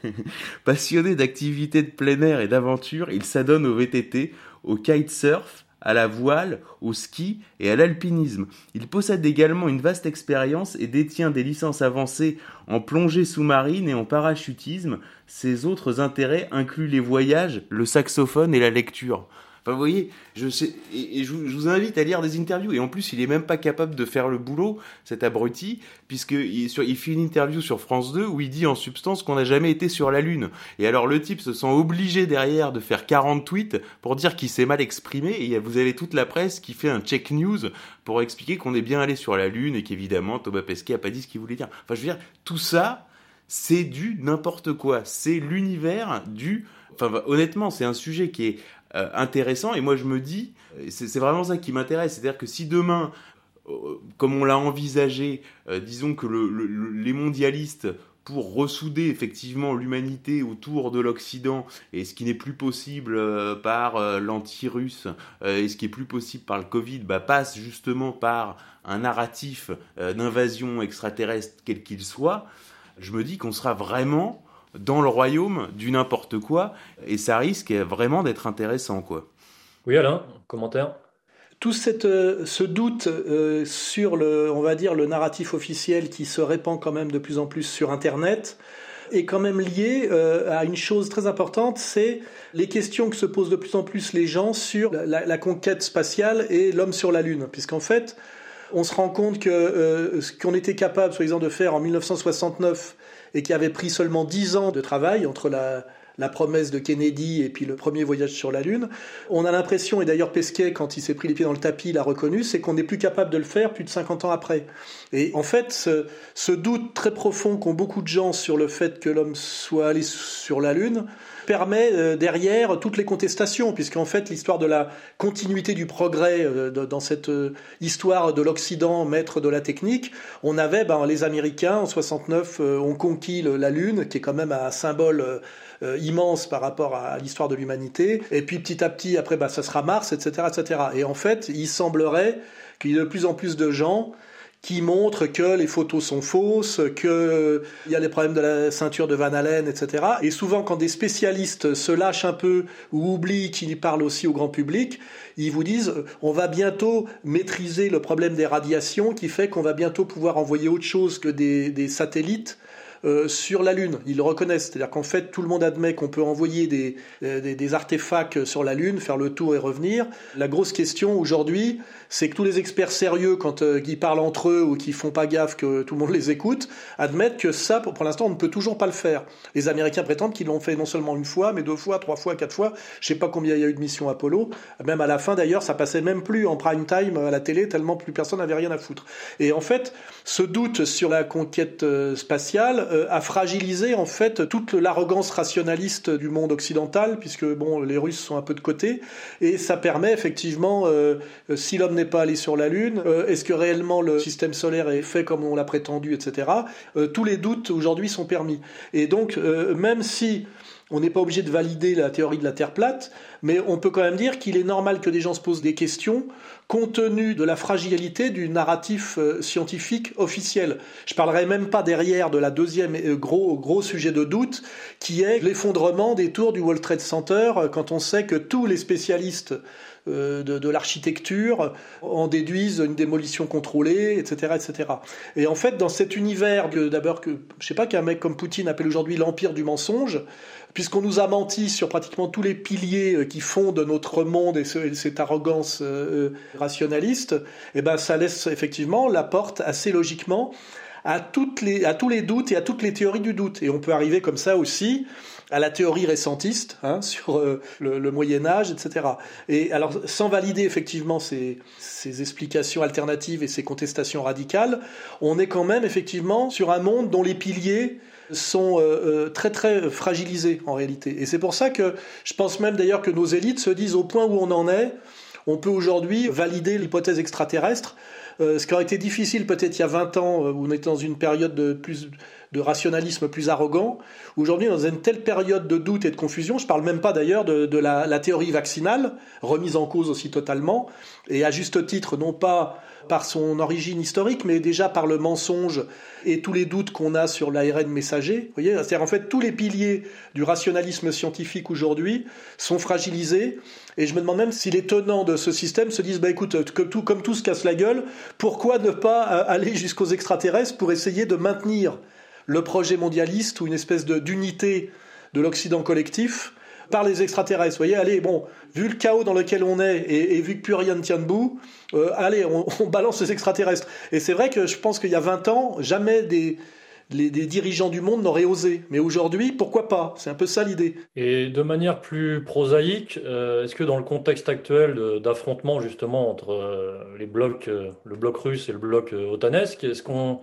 Passionné d'activités de plein air et d'aventure, il s'adonne au VTT, au kitesurf, à la voile, au ski et à l'alpinisme. Il possède également une vaste expérience et détient des licences avancées en plongée sous-marine et en parachutisme. Ses autres intérêts incluent les voyages, le saxophone et la lecture. Enfin, vous voyez, je sais, et, je, vous invite à lire des interviews. Et en plus, il est même pas capable de faire le boulot, cet abruti, puisqu'il il fait une interview sur France 2 où il dit en substance qu'on n'a jamais été sur la Lune. Et alors, le type se sent obligé derrière de faire 40 tweets pour dire qu'il s'est mal exprimé. Et vous avez toute la presse qui fait un check news pour expliquer qu'on est bien allé sur la Lune et qu'évidemment, Thomas Pesquet a pas dit ce qu'il voulait dire. Enfin, je veux dire, tout ça, c'est du n'importe quoi. C'est l'univers du. Enfin, honnêtement, c'est un sujet qui est euh, intéressant. Et moi, je me dis, c'est vraiment ça qui m'intéresse. C'est-à-dire que si demain, euh, comme on l'a envisagé, euh, disons que les mondialistes pour ressouder effectivement l'humanité autour de l'Occident et ce qui n'est plus possible par l'anti-russe et ce qui est plus possible par le Covid bah, passe justement par un narratif d'invasion extraterrestre quel qu'il soit, je me dis qu'on sera vraiment dans le royaume du n'importe quoi, et ça risque vraiment d'être intéressant, quoi. Oui, Alain, commentaire? Tout cette, euh, ce doute euh, sur le, on va dire, le narratif officiel qui se répand quand même de plus en plus sur Internet est quand même lié euh, à une chose très importante, c'est les questions que se posent de plus en plus les gens sur la, la conquête spatiale et l'homme sur la Lune, puisqu'en fait, on se rend compte que ce qu'on était capable, soi-disant, de faire en 1969 et qui avait pris seulement dix ans de travail entre la, la promesse de Kennedy et puis le premier voyage sur la Lune. On a l'impression, et d'ailleurs Pesquet, quand il s'est pris les pieds dans le tapis, l'a reconnu, c'est qu'on n'est plus capable de le faire plus de 50 ans après. Et en fait, ce, doute très profond qu'ont beaucoup de gens sur le fait que l'homme soit allé sur la Lune, permet euh, derrière toutes les contestations, puisqu'en fait l'histoire de la continuité du progrès euh, dans cette euh, histoire de l'Occident maître de la technique, on avait ben, les Américains en 69 ont conquis la Lune, qui est quand même un symbole immense par rapport à l'histoire de l'humanité, et puis petit à petit après ben, ça sera Mars, etc., etc. Et en fait il semblerait qu'il y a de plus en plus de gens qui montrent que les photos sont fausses, qu'il y a les problèmes de la ceinture de Van Allen, etc. Et souvent, quand des spécialistes se lâchent un peu ou oublient qu'ils parlent aussi au grand public, ils vous disent on va bientôt maîtriser le problème des radiations qui fait qu'on va bientôt pouvoir envoyer autre chose que des, des satellites euh, sur la Lune. Ils le reconnaissent. C'est-à-dire qu'en fait, tout le monde admet qu'on peut envoyer des, des, des, artefacts sur la Lune, faire le tour et revenir. La grosse question aujourd'hui, c'est que tous les experts sérieux, quand euh, ils parlent entre eux ou qui font pas gaffe que tout le monde les écoute, admettent que ça, pour, l'instant, on ne peut toujours pas le faire. Les Américains prétendent qu'ils l'ont fait non seulement une fois, mais deux fois, trois fois, quatre fois. Je sais pas combien il y a eu de missions Apollo. Même à la fin, d'ailleurs, ça passait même plus en prime time à la télé, tellement plus personne n'avait rien à foutre. Et en fait, ce doute sur la conquête euh, spatiale euh, a fragilisé en fait toute l'arrogance rationaliste du monde occidental, puisque bon, les Russes sont un peu de côté, et ça permet effectivement, si l'homme n'est pas allé sur la Lune, euh, est-ce que réellement le système solaire est fait comme on l'a prétendu, etc. Euh, tous les doutes aujourd'hui sont permis. Et donc, euh, même si on n'est pas obligé de valider la théorie de la Terre plate, mais on peut quand même dire qu'il est normal que des gens se posent des questions compte tenu de la fragilité du narratif scientifique officiel. Je parlerai même pas derrière de la deuxième gros, gros sujet de doute, qui est l'effondrement des tours du World Trade Center, quand on sait que tous les spécialistes de, de l'architecture en déduisent une démolition contrôlée, etc., etc. Et en fait, dans cet univers, d'abord que je sais pas qu'un mec comme Poutine appelle aujourd'hui l'empire du mensonge, puisqu'on nous a menti sur pratiquement tous les piliers qui fondent notre monde et cette arrogance euh, rationaliste, eh ben ça laisse effectivement la porte assez logiquement à, toutes les, à tous les doutes et à toutes les théories du doute. Et on peut arriver comme ça aussi à la théorie récentiste hein, sur euh, le, Moyen Âge, etc. Et alors, sans valider effectivement ces, explications alternatives et ces contestations radicales, on est quand même effectivement sur un monde dont les piliers sont euh, très très fragilisés en réalité. Et c'est pour ça que je pense même d'ailleurs que nos élites se disent au point où on en est, on peut aujourd'hui valider l'hypothèse extraterrestre, euh, ce qui aurait été difficile peut-être il y a 20 ans, euh, où on était dans une période de plus de rationalisme plus arrogant. Aujourd'hui, dans une telle période de doute et de confusion, je parle même pas d'ailleurs de, la, théorie vaccinale, remise en cause aussi totalement, et à juste titre, non pas par son origine historique, mais déjà par le mensonge et tous les doutes qu'on a sur l'ARN messager. C'est-à-dire en fait tous les piliers du rationalisme scientifique aujourd'hui sont fragilisés. Et je me demande même si les tenants de ce système se disent, bah écoute, comme tout, comme tout se casse la gueule, pourquoi ne pas aller jusqu'aux extraterrestres pour essayer de maintenir le projet mondialiste ou une espèce d'unité de, de l'Occident collectif par les extraterrestres. Vous voyez, allez, bon, vu le chaos dans lequel on est et, vu que plus rien ne tient debout, euh, allez, on, balance les extraterrestres. Et c'est vrai que je pense qu'il y a 20 ans, jamais des, les, dirigeants du monde n'auraient osé. Mais aujourd'hui, pourquoi pas? C'est un peu ça l'idée. Et de manière plus prosaïque, euh, est-ce que dans le contexte actuel d'affrontement justement entre euh, les blocs, le bloc russe et le bloc otanesque, est-ce qu'on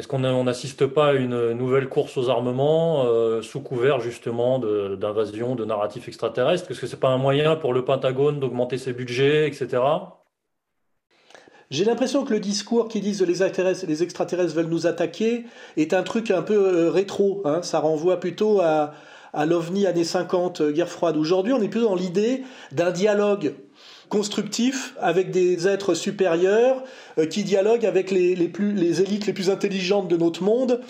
est-ce qu'on n'assiste pas à une nouvelle course aux armements euh, sous couvert justement d'invasion de, narratifs extraterrestres Est-ce que c'est pas un moyen pour le Pentagone d'augmenter ses budgets, etc. J'ai l'impression que le discours qui disent extraterrestres, les extraterrestres veulent nous attaquer est un truc un peu euh, rétro. Hein. Ça renvoie plutôt à, à l'OVNI années 50, euh, guerre froide. Aujourd'hui, on est plutôt dans l'idée d'un dialogue constructif avec des êtres supérieurs euh, qui dialoguent avec les, les, plus, les élites les plus intelligentes de notre monde.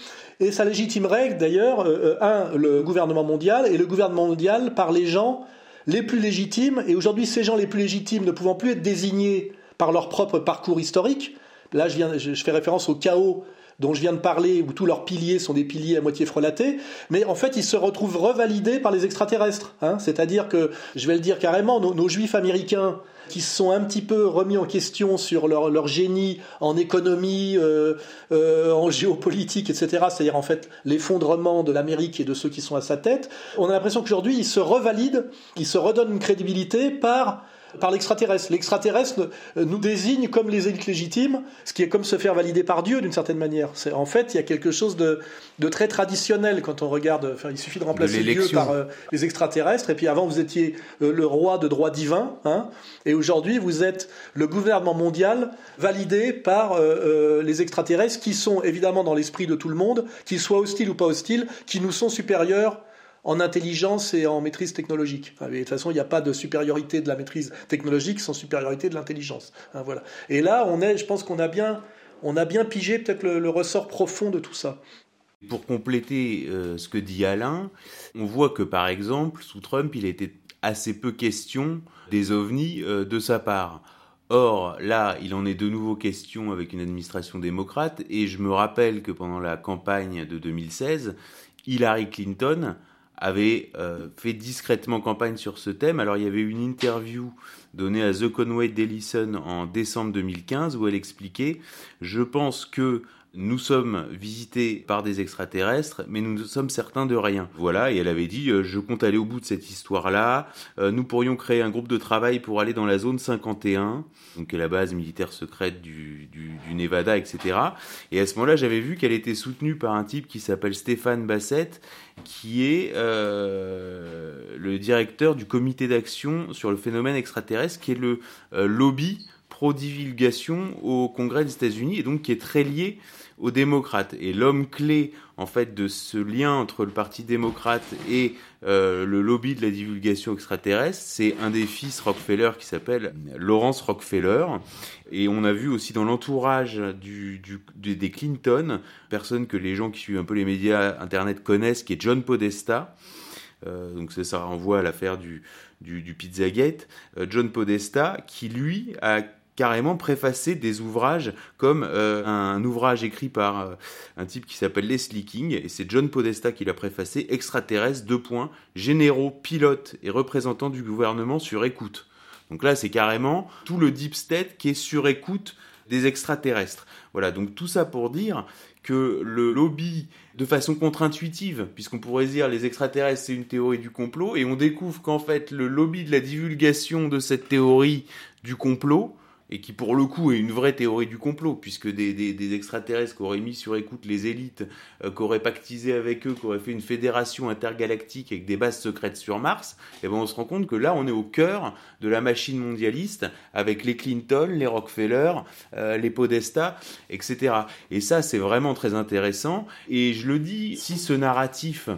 Et ça légitimerait d'ailleurs, euh, un, le gouvernement mondial et le gouvernement mondial par les gens les plus légitimes. Et aujourd'hui, ces gens les plus légitimes ne pouvant plus être désignés par leur propre parcours historique, là je, viens, je fais référence au chaos dont je viens de parler, où tous leurs piliers sont des piliers à moitié frelatés, mais en fait ils se retrouvent revalidés par les extraterrestres. Hein C'est-à-dire que, je vais le dire carrément, nos, juifs américains qui se sont un petit peu remis en question sur leur, leur génie en économie, euh, euh, en géopolitique, etc., c'est-à-dire en fait l'effondrement de l'Amérique et de ceux qui sont à sa tête, on a l'impression qu'aujourd'hui ils se revalident, ils se redonnent une crédibilité par par l'extraterrestre. L'extraterrestre nous désigne comme les élites légitimes, ce qui est comme se faire valider par Dieu d'une certaine manière. C'est, en fait, il y a quelque chose de, de très traditionnel quand on regarde. Enfin, il suffit de remplacer de Dieu par euh, les extraterrestres. Et puis avant, vous étiez euh, le roi de droit divin, hein, et aujourd'hui, vous êtes le gouvernement mondial validé par euh, les extraterrestres, qui sont évidemment dans l'esprit de tout le monde, qu'ils soient hostiles ou pas hostiles, qui nous sont supérieurs en intelligence et en maîtrise technologique. de toute façon, il n'y a pas de supériorité de la maîtrise technologique sans supériorité de l'intelligence. Hein, voilà. Et là, on est, je pense qu'on a bien, on a bien pigé peut-être le, ressort profond de tout ça. Pour compléter euh, ce que dit Alain, on voit que par exemple, sous Trump, il était assez peu question des ovnis euh, de sa part. Or, là, il en est de nouveau question avec une administration démocrate, et je me rappelle que pendant la campagne de 2016, Hillary Clinton avait euh, fait discrètement campagne sur ce thème. Alors il y avait une interview donnée à The Conway Dellison en décembre 2015 où elle expliquait Je pense que nous sommes visités par des extraterrestres, mais nous ne sommes certains de rien. Voilà, et elle avait dit, euh, je compte aller au bout de cette histoire-là, euh, nous pourrions créer un groupe de travail pour aller dans la zone 51, donc la base militaire secrète du, du, Nevada, etc. Et à ce moment-là, j'avais vu qu'elle était soutenue par un type qui s'appelle Stéphane Bassett, qui est euh, le directeur du comité d'action sur le phénomène extraterrestre, qui est le lobby pro-divulgation au Congrès des États-Unis, et donc qui est très lié aux démocrates. Et l'homme clé, en fait, de ce lien entre le Parti démocrate et euh, le lobby de la divulgation extraterrestre, c'est un des fils Rockefeller qui s'appelle Lawrence Rockefeller. Et on a vu aussi dans l'entourage du, des Clinton, personne que les gens qui suivent un peu les médias Internet connaissent, qui est John Podesta. Euh, donc ça, ça renvoie à l'affaire du, du, du Pizzagate. Euh, John Podesta, qui lui a carrément préfacé des ouvrages comme euh, un, ouvrage écrit par euh, un type qui s'appelle Leslie King, et c'est John Podesta qui l'a préfacé, extraterrestre, deux points, généraux, pilotes et représentants du gouvernement sur écoute. Donc là, c'est carrément tout le deep state qui est sur écoute des extraterrestres. Voilà, donc tout ça pour dire que le lobby, de façon contre-intuitive, puisqu'on pourrait dire les extraterrestres c'est une théorie du complot, et on découvre qu'en fait le lobby de la divulgation de cette théorie du complot, et qui pour le coup est une vraie théorie du complot, puisque des, extraterrestres qui auraient mis sur écoute les élites, euh, qui auraient pactisé avec eux, qui auraient fait une fédération intergalactique avec des bases secrètes sur Mars, et eh ben on se rend compte que là on est au cœur de la machine mondialiste, avec les Clinton, les Rockefeller, euh, les Podesta, etc. Et ça c'est vraiment très intéressant, et je le dis, si ce narratif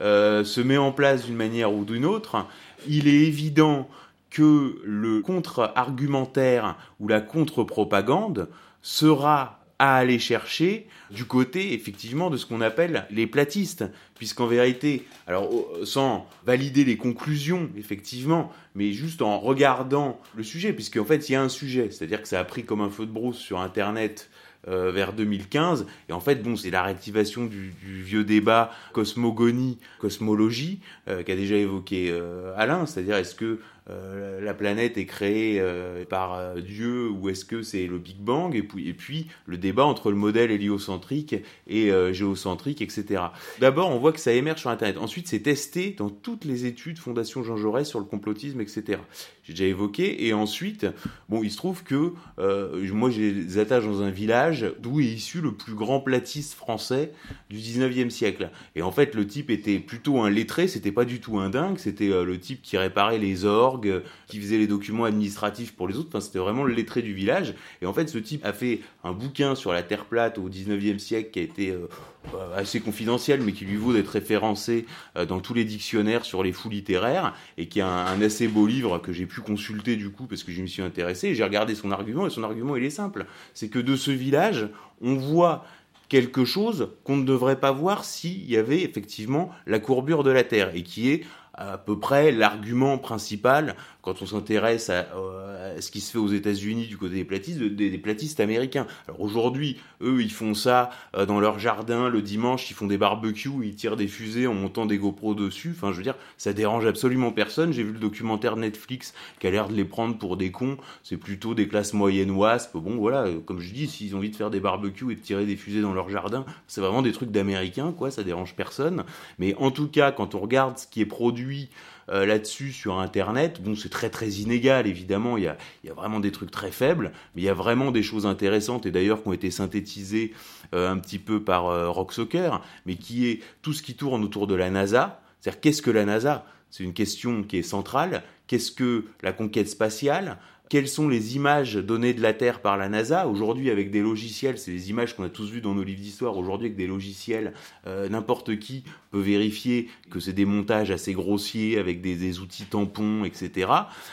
euh, se met en place d'une manière ou d'une autre, il est évident que le contre-argumentaire ou la contre-propagande sera à aller chercher du côté effectivement de ce qu'on appelle les platistes, puisqu'en vérité, alors sans valider les conclusions effectivement, mais juste en regardant le sujet, puisqu'en fait il y a un sujet, c'est-à-dire que ça a pris comme un feu de brousse sur Internet euh, vers 2015. Et en fait, bon, c'est la réactivation du, vieux débat cosmogonie, cosmologie, euh, qu'a déjà évoqué euh, Alain, c'est-à-dire est-ce que euh, la planète est créée euh, par euh, Dieu ou est-ce que c'est le Big Bang? Et puis, le débat entre le modèle héliocentrique et géocentrique, etc. D'abord, on voit que ça émerge sur Internet. Ensuite, c'est testé dans toutes les études Fondation Jean Jaurès sur le complotisme, etc. J'ai déjà évoqué. Et ensuite, bon, il se trouve que moi, j'ai des attaches dans un village d'où est issu le plus grand platiste français du 19e siècle. Et en fait, le type était plutôt un lettré, c'était pas du tout un dingue, c'était le type qui réparait les ors qui faisait les documents administratifs pour les autres. Enfin, c'était vraiment le lettré du village. Et en fait, ce type a fait un bouquin sur la Terre plate au 19e siècle qui a été euh, euh, assez confidentiel, mais qui lui vaut d'être référencé euh, dans tous les dictionnaires sur les fous littéraires, et qui est un, assez beau livre que j'ai pu consulter du coup parce que je me suis intéressé. J'ai regardé son argument, et son argument, il est simple. C'est que de ce village, on voit quelque chose qu'on ne devrait pas voir s'il y avait effectivement la courbure de la Terre, et qui est à peu près l'argument principal quand on s'intéresse euh, à, ce qui se fait aux États-Unis du côté des platistes, des, platistes américains. Alors aujourd'hui, eux, ils font ça euh, dans leur jardin le dimanche, ils font des barbecues, ils tirent des fusées en montant des GoPros dessus. Enfin, je veux dire, ça dérange absolument personne. J'ai vu le documentaire Netflix qui a l'air de les prendre pour des cons. C'est plutôt des classes moyennes wasp. Bon, voilà, comme je dis, s'ils ont envie de faire des barbecues et de tirer des fusées dans leur jardin, c'est vraiment des trucs d'américains, quoi. Ça dérange personne. Mais en tout cas, quand on regarde ce qui est produit euh, là-dessus sur Internet. Bon, c'est très très inégal, évidemment, il y a, vraiment des trucs très faibles, mais il y a vraiment des choses intéressantes, et d'ailleurs qui ont été synthétisées euh, un petit peu par euh, Rock Soccer, mais qui est tout ce qui tourne autour de la NASA. C'est-à-dire, qu'est-ce que la NASA? C'est une question qui est centrale. Qu'est-ce que la conquête spatiale? Quelles sont les images données de la Terre par la NASA. Aujourd'hui, avec des logiciels, c'est les images qu'on a tous vues dans nos livres d'histoire. Aujourd'hui, avec des logiciels, euh, n'importe qui peut vérifier que c'est des montages assez grossiers avec des, outils tampons, etc.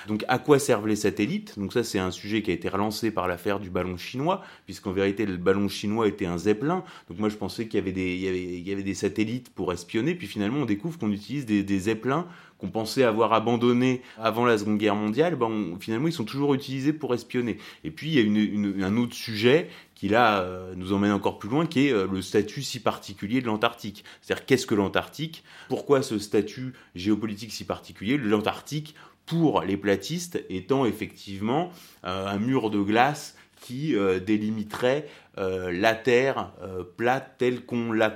Donc, à quoi servent les satellites? Donc ça, c'est un sujet qui a été relancé par l'affaire du ballon chinois, puisqu'en vérité, le ballon chinois était un zeppelin. Donc moi, je pensais qu'il y avait des, satellites pour espionner, puis finalement, on découvre qu'on utilise des zeppelins qu'on pensait avoir abandonné avant la Seconde Guerre mondiale, ben finalement ils sont toujours utilisés pour espionner. Et puis il y a une, un autre sujet qui là euh, nous emmène encore plus loin, qui est euh, le statut si particulier de l'Antarctique. C'est-à-dire qu'est-ce que l'Antarctique? Pourquoi ce statut géopolitique si particulier? L'Antarctique, pour les platistes, étant effectivement euh, un mur de glace qui délimiterait la Terre plate telle qu'on la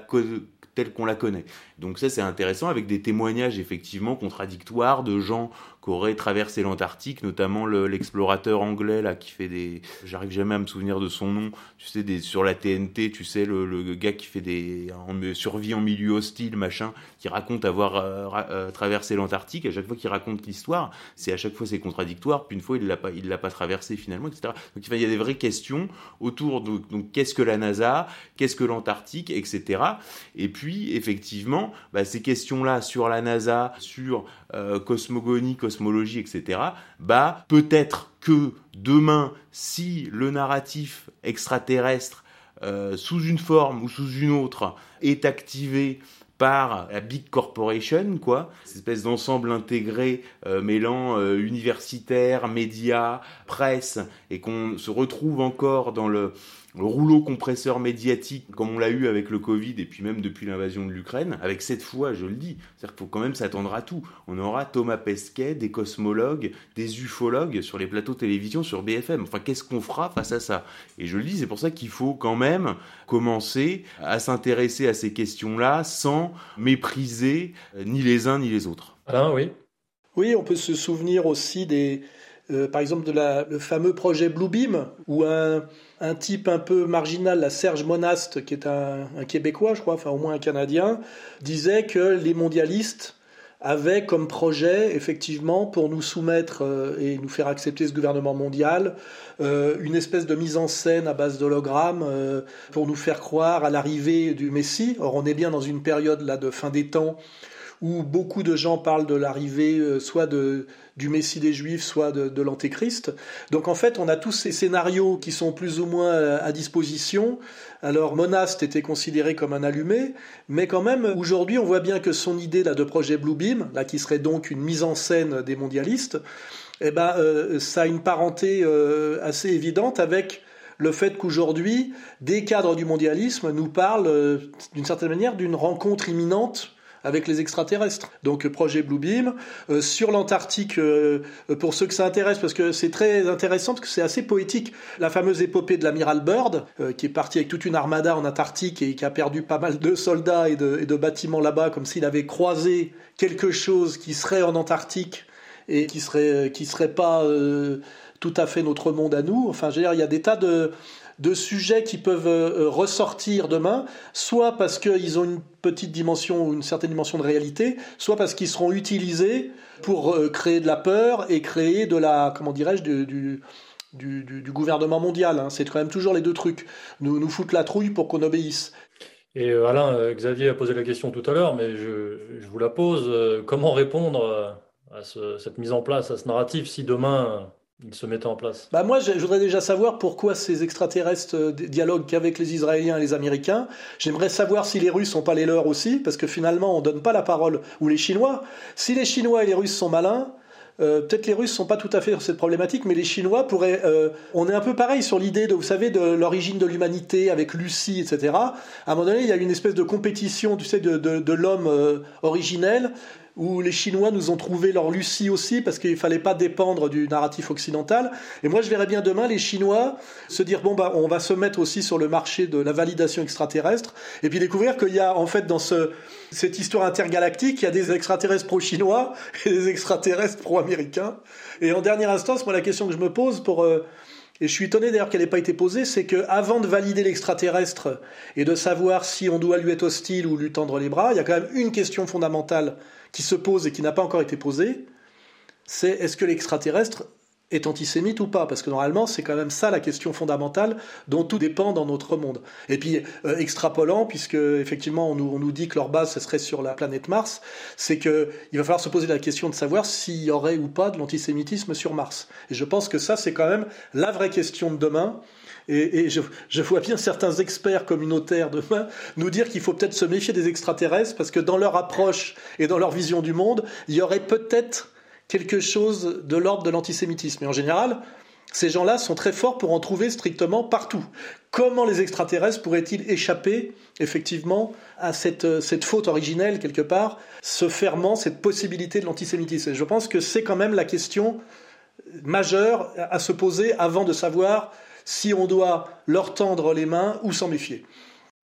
telle qu'on la connaît. Donc ça c'est intéressant avec des témoignages effectivement contradictoires de gens qui auraient traversé l'Antarctique, notamment l'explorateur anglais là qui fait des, j'arrive jamais à me souvenir de son nom, tu sais des sur la TNT, tu sais le, gars qui fait des en, survie en milieu hostile machin, qui raconte avoir euh, euh, traversé l'Antarctique. À chaque fois qu'il raconte l'histoire, c'est à chaque fois c'est contradictoire. Puis une fois il l'a pas il l'a pas traversé finalement, etc. Donc il y a des vraies questions autour de donc qu'est-ce que la NASA, qu'est-ce que l'Antarctique, etc. Et puis effectivement, bah, ces questions là sur la NASA, sur euh, cosmogonie, cosmologie, etc., bah, peut-être que demain, si le narratif extraterrestre, sous une forme ou sous une autre, est activé la big corporation, quoi, cette espèce d'ensemble intégré euh, mêlant universitaires, médias, presse, et qu'on se retrouve encore dans le le rouleau compresseur médiatique, comme on l'a eu avec le Covid et puis même depuis l'invasion de l'Ukraine, avec cette fois, je le dis, c'est-à-dire qu'il faut quand même s'attendre à tout. On aura Thomas Pesquet, des cosmologues, des ufologues sur les plateaux de télévision, sur BFM. Enfin, qu'est-ce qu'on fera face à ça? Et je le dis, c'est pour ça qu'il faut quand même commencer à s'intéresser à ces questions-là sans mépriser euh, ni les uns ni les autres. Ah oui? Oui, on peut se souvenir aussi des, euh, par exemple, le fameux projet Bluebeam, où un, type un peu marginal, la Serge Monast, qui est un, Québécois, je crois, enfin au moins un Canadien, disait que les mondialistes avaient comme projet, effectivement, pour nous soumettre euh, et nous faire accepter ce gouvernement mondial, euh, une espèce de mise en scène à base d'hologrammes pour nous faire croire à l'arrivée du Messie. Or, on est bien dans une période là de fin des temps où beaucoup de gens parlent de l'arrivée euh, soit du Messie des Juifs, soit de, l'Antéchrist. Donc en fait, on a tous ces scénarios qui sont plus ou moins euh, à disposition. Alors Monast était considéré comme un allumé, mais quand même, aujourd'hui, on voit bien que son idée là, de projet Bluebeam, là, qui serait donc une mise en scène des mondialistes, eh ben, euh, ça a une parenté assez évidente avec le fait qu'aujourd'hui, des cadres du mondialisme nous parlent, d'une certaine manière, d'une rencontre imminente avec les extraterrestres. Donc projet Bluebeam. Euh, sur l'Antarctique, euh, pour ceux que ça intéresse, parce que c'est très intéressant, parce que c'est assez poétique, la fameuse épopée de l'amiral Byrd, euh, qui est parti avec toute une armada en Antarctique et qui a perdu pas mal de soldats et de, bâtiments là-bas, comme s'il avait croisé quelque chose qui serait en Antarctique et qui serait, qui serait pas euh, tout à fait notre monde à nous. Enfin, je veux dire, il y a des tas de de sujets qui peuvent euh, ressortir demain, soit parce qu'ils ont une petite dimension ou une certaine dimension de réalité, soit parce qu'ils seront utilisés pour euh, créer de la peur et créer de la, comment dirais-je, du, gouvernement mondial. Hein. C'est quand même toujours les deux trucs. Nous, nous foutre la trouille pour qu'on obéisse. Et euh, Alain, Xavier a posé la question tout à l'heure, mais je, vous la pose. comment répondre à ce, cette mise en place, à ce narratif, si demain il se mettait en place bah Moi, je, voudrais déjà savoir pourquoi ces extraterrestres euh, dialoguent qu'avec les Israéliens et les Américains. J'aimerais savoir si les Russes sont pas les leurs aussi, parce que finalement, on donne pas la parole, ou les Chinois. Si les Chinois et les Russes sont malins, euh, peut-être les Russes sont pas tout à fait sur cette problématique, mais les Chinois pourraient. Euh, on est un peu pareil sur l'idée de, vous savez, de l'origine de l'humanité avec Lucie, etc. À un moment donné, il y a une espèce de compétition, tu sais, de, l'homme originel où les Chinois nous ont trouvé leur Lucie aussi parce qu'il fallait pas dépendre du narratif occidental. Et moi, je verrais bien demain les Chinois se dire bon bah on va se mettre aussi sur le marché de la validation extraterrestre et puis découvrir qu'il y a en fait dans ce cette histoire intergalactique, il y a des extraterrestres pro-chinois et des extraterrestres pro-américains. Et en dernière instance, moi la question que je me pose pour euh, et je suis étonné d'ailleurs qu'elle n'ait pas été posée, c'est que avant de valider l'extraterrestre et de savoir si on doit lui être hostile ou lui tendre les bras, il y a quand même une question fondamentale qui se pose et qui n'a pas encore été posée, c'est est-ce que l'extraterrestre est antisémite ou pas? Parce que normalement, c'est quand même ça la question fondamentale dont tout dépend dans notre monde. Et puis, euh, extrapolant, puisque effectivement, on nous, on nous, dit que leur base, ce serait sur la planète Mars, c'est qu'il va falloir se poser la question de savoir s'il y aurait ou pas de l'antisémitisme sur Mars. Et je pense que ça, c'est quand même la vraie question de demain. Et, je, vois bien certains experts communautaires demain nous dire qu'il faut peut-être se méfier des extraterrestres parce que dans leur approche et dans leur vision du monde, il y aurait peut-être quelque chose de l'ordre de l'antisémitisme. Et en général, ces gens-là sont très forts pour en trouver strictement partout. Comment les extraterrestres pourraient-ils échapper effectivement à cette, cette, faute originelle quelque part, ce ferment, cette possibilité de l'antisémitisme? Et je pense que c'est quand même la question majeure à se poser avant de savoir si on doit leur tendre les mains ou s'en méfier.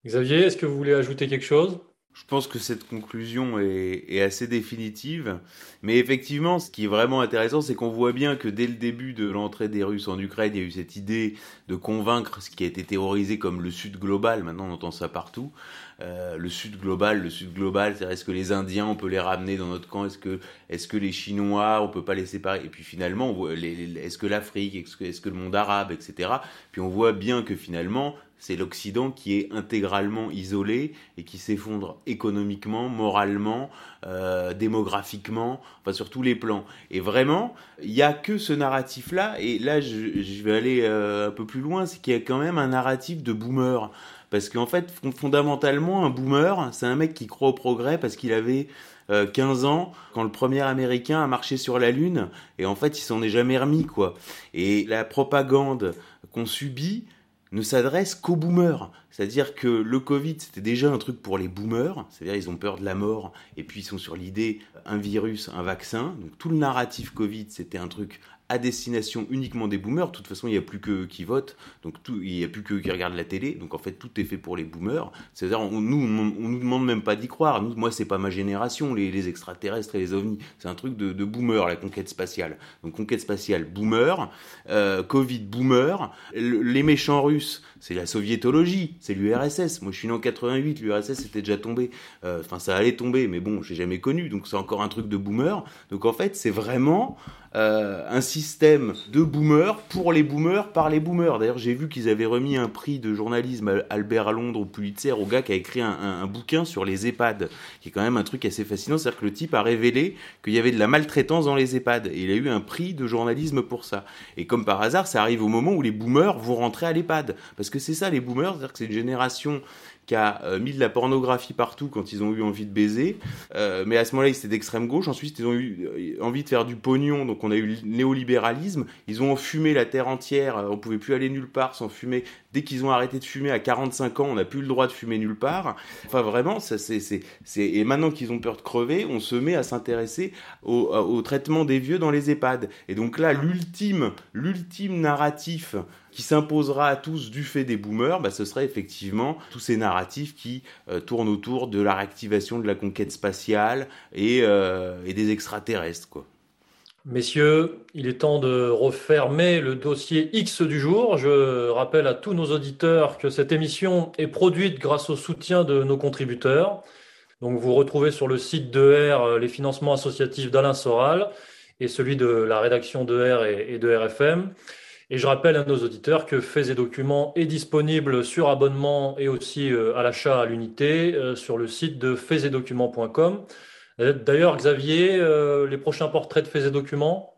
Xavier, est-ce que vous voulez ajouter quelque chose? Je pense que cette conclusion est, est, assez définitive, mais effectivement, ce qui est vraiment intéressant, c'est qu'on voit bien que dès le début de l'entrée des Russes en Ukraine, il y a eu cette idée de convaincre ce qui a été théorisé comme le Sud global. Maintenant, on entend ça partout. Euh, le Sud global, le Sud global, c'est est-ce que les Indiens, on peut les ramener dans notre camp? Est-ce que, est-ce que les Chinois, on peut pas les séparer? Et puis finalement, est-ce que l'Afrique, est-ce que, est-ce que le monde arabe, etc. Puis on voit bien que finalement, c'est l'Occident qui est intégralement isolé et qui s'effondre économiquement, moralement, euh, démographiquement, enfin sur tous les plans. Et vraiment, il n'y a que ce narratif-là, et là je, je vais aller euh, un peu plus loin, c'est qu'il y a quand même un narratif de boomer. Parce qu'en fait, fondamentalement, un boomer, c'est un mec qui croit au progrès parce qu'il avait 15 euh, ans quand le premier américain a marché sur la lune et en fait il s'en est jamais remis quoi. Et la propagande qu'on subit ne s'adresse qu'aux boomers. C'est-à-dire que le Covid, c'était déjà un truc pour les boomers, c'est-à-dire ils ont peur de la mort, et puis ils sont sur l'idée un virus, un vaccin. Donc tout le narratif Covid, c'était un truc à destination uniquement des boomers. De toute façon, il n'y a plus que qui votent, donc tout, il n'y a plus que qui regardent la télé. Donc en fait, tout est fait pour les boomers. C'est-à-dire, on, nous, on, nous demande même pas d'y croire. Nous, moi, c'est pas ma génération, les, extraterrestres et les ovnis. C'est un truc de, de boomer, la conquête spatiale. Donc conquête spatiale, boomer. Euh, Covid, boomer. les méchants russes, c'est la soviétologie, c'est l'URSS. Moi, je suis né en 88, l'URSS était déjà tombé. Euh, enfin, ça allait tomber, mais bon, j'ai jamais connu. Donc c'est encore un truc de boomer. Donc en fait, c'est vraiment euh, un système de boomers pour les boomers par les boomers. D'ailleurs, j'ai vu qu'ils avaient remis un prix de journalisme à Albert Londres au Pulitzer au gars qui a écrit un, un, un, bouquin sur les EHPAD, qui est quand même un truc assez fascinant. C'est-à-dire que le type a révélé qu'il y avait de la maltraitance dans les EHPAD et il a eu un prix de journalisme pour ça. Et comme par hasard, ça arrive au moment où les boomers vont rentrer à l'EHPAD, parce que c'est ça les boomers, c'est-à-dire que c'est une génération qui a euh, mis de la pornographie partout quand ils ont eu envie de baiser. Euh, mais à ce moment-là, ils étaient d'extrême gauche. Ensuite, ils ont eu euh, envie de faire du pognon. Donc, on a eu le néolibéralisme. Ils ont fumé la terre entière. On pouvait plus aller nulle part sans fumer. Dès qu'ils ont arrêté de fumer à 45 ans, on n'a plus le droit de fumer nulle part. Enfin, vraiment, ça, c'est, c'est, c'est... Et maintenant qu'ils ont peur de crever, on se met à s'intéresser au, au traitement des vieux dans les EHPAD. Et donc là, l'ultime, l'ultime narratif qui s'imposera à tous du fait des boomers, bah, ce serait effectivement tous ces narratifs qui euh, tournent autour de la réactivation de la conquête spatiale et, euh, et des extraterrestres. Quoi. Messieurs, il est temps de refermer le dossier X du jour. Je rappelle à tous nos auditeurs que cette émission est produite grâce au soutien de nos contributeurs. Donc vous retrouvez sur le site de R les financements associatifs d'Alain Soral et celui de la rédaction de R et de RFM. Et je rappelle à nos auditeurs que Faits et Documents est disponible sur abonnement et aussi euh, à l'achat à l'unité euh, sur le site de faitsetdocuments.com. Euh, d'ailleurs, Xavier, les prochains portraits de Faits et Documents?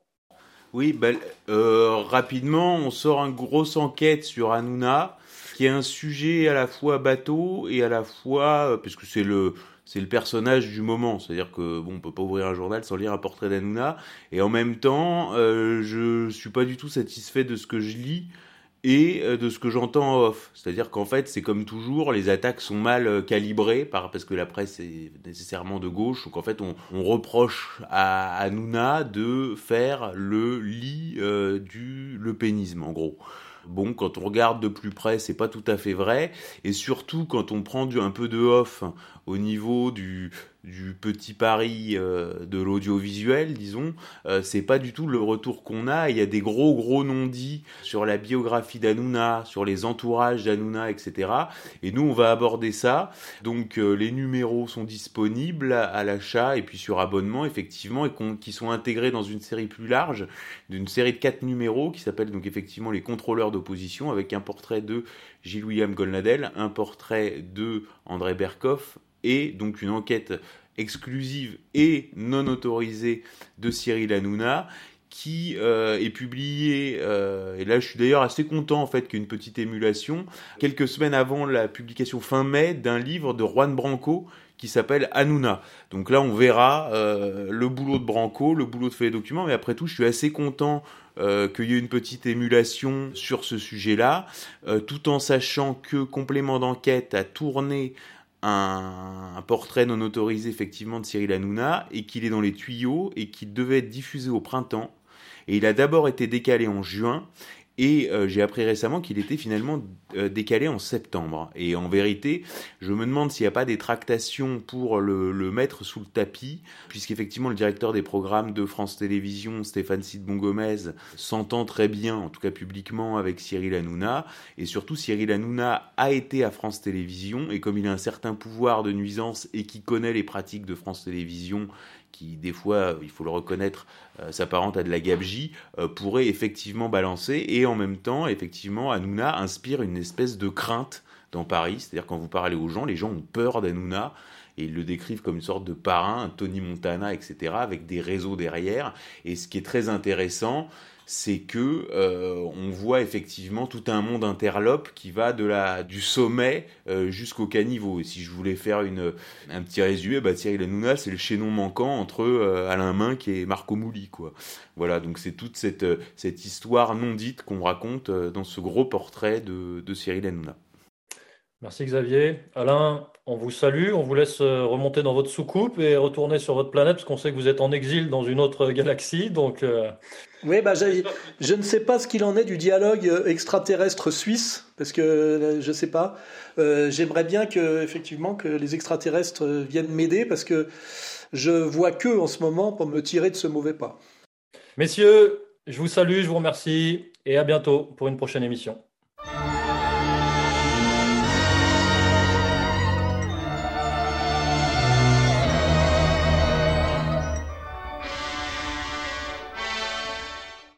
Oui, ben, euh, rapidement, on sort une grosse enquête sur Hanouna, qui est un sujet à la fois bateau et à la fois, puisque c'est le, c'est le personnage du moment. C'est-à-dire que bon, on peut pas ouvrir un journal sans lire un portrait d'Hanouna. Et en même temps, euh, je suis pas du tout satisfait de ce que je lis et euh, de ce que j'entends en off. C'est-à-dire qu'en fait, c'est comme toujours, les attaques sont mal euh, calibrées par, parce que la presse est nécessairement de gauche. Donc en fait, on, reproche à Hanouna de faire le lit euh, du le pénisme, en gros. Bon, quand on regarde de plus près, c'est pas tout à fait vrai. Et surtout, quand on prend du, un peu de off au niveau du, du petit pari euh, de l'audiovisuel, disons, euh, c'est pas du tout le retour qu'on a. Il y a des gros gros non-dits sur la biographie d'Anouna, sur les entourages d'Anouna, etc. Et nous, on va aborder ça. Donc euh, les numéros sont disponibles à, l'achat et puis sur abonnement, effectivement, et qui sont intégrés dans une série plus large, d'une série de quatre numéros qui s'appelle donc effectivement les contrôleurs d'opposition, avec un portrait de Gilles William Golnadel, un portrait de André Berkoff, et donc une enquête exclusive et non autorisée de Cyril Hanouna qui euh, est publiée, euh, et là je suis d'ailleurs assez content en fait qu'une petite émulation, quelques semaines avant la publication fin mai d'un livre de Juan Branco qui s'appelle Hanouna. Donc là on verra euh, le boulot de Branco, le boulot de fait les documents, mais après tout je suis assez content qu'il y ait une petite émulation sur ce sujet-là, tout en sachant que complément d'enquête a tourné un, portrait non autorisé effectivement de Cyril Hanouna et qu'il est dans les tuyaux et qu'il devait être diffusé au printemps. Et il a d'abord été décalé en juin et euh, j'ai appris récemment qu'il était finalement euh, décalé en septembre. Et en vérité, je me demande s'il n'y a pas des tractations pour le, mettre sous le tapis, puisqu'effectivement le directeur des programmes de France Télévisions, Stéphane Sidbon Gomez, s'entend très bien, en tout cas publiquement, avec Cyril Hanouna. Et surtout, Cyril Hanouna a été à France Télévisions, et comme il a un certain pouvoir de nuisance et qui connaît les pratiques de France Télévisions qui des fois, il faut le reconnaître, euh, s'apparente à de la gabegie, euh, pourrait effectivement balancer. Et en même temps, effectivement, Hanouna inspire une espèce de crainte dans Paris. C'est-à-dire quand vous parlez aux gens, les gens ont peur d'Hanouna et ils le décrivent comme une sorte de parrain, Tony Montana, etc., avec des réseaux derrière. Et ce qui est très intéressant, c'est que euh, on voit effectivement tout un monde interlope qui va de la du sommet euh, jusqu'au caniveau. Et si je voulais faire une un petit résumé, bah Thierry Lanouna, c'est le chaînon manquant entre euh, Alain Minck et Marco Mouli, quoi. Voilà, donc c'est toute cette cette histoire non dite qu'on raconte dans ce gros portrait de, de Cyril Hanouna. Merci Xavier. Alain, on vous salue, on vous laisse euh, remonter dans votre soucoupe et retourner sur votre planète parce qu'on sait que vous êtes en exil dans une autre galaxie. Donc, euh, Oui, bah, je ne sais pas ce qu'il en est du dialogue euh, extraterrestre suisse parce que je ne sais pas. J'aimerais bien que, effectivement, que les extraterrestres viennent m'aider parce que je vois que en ce moment pour me tirer de ce mauvais pas. Messieurs, je vous salue, je vous remercie et à bientôt pour une prochaine émission.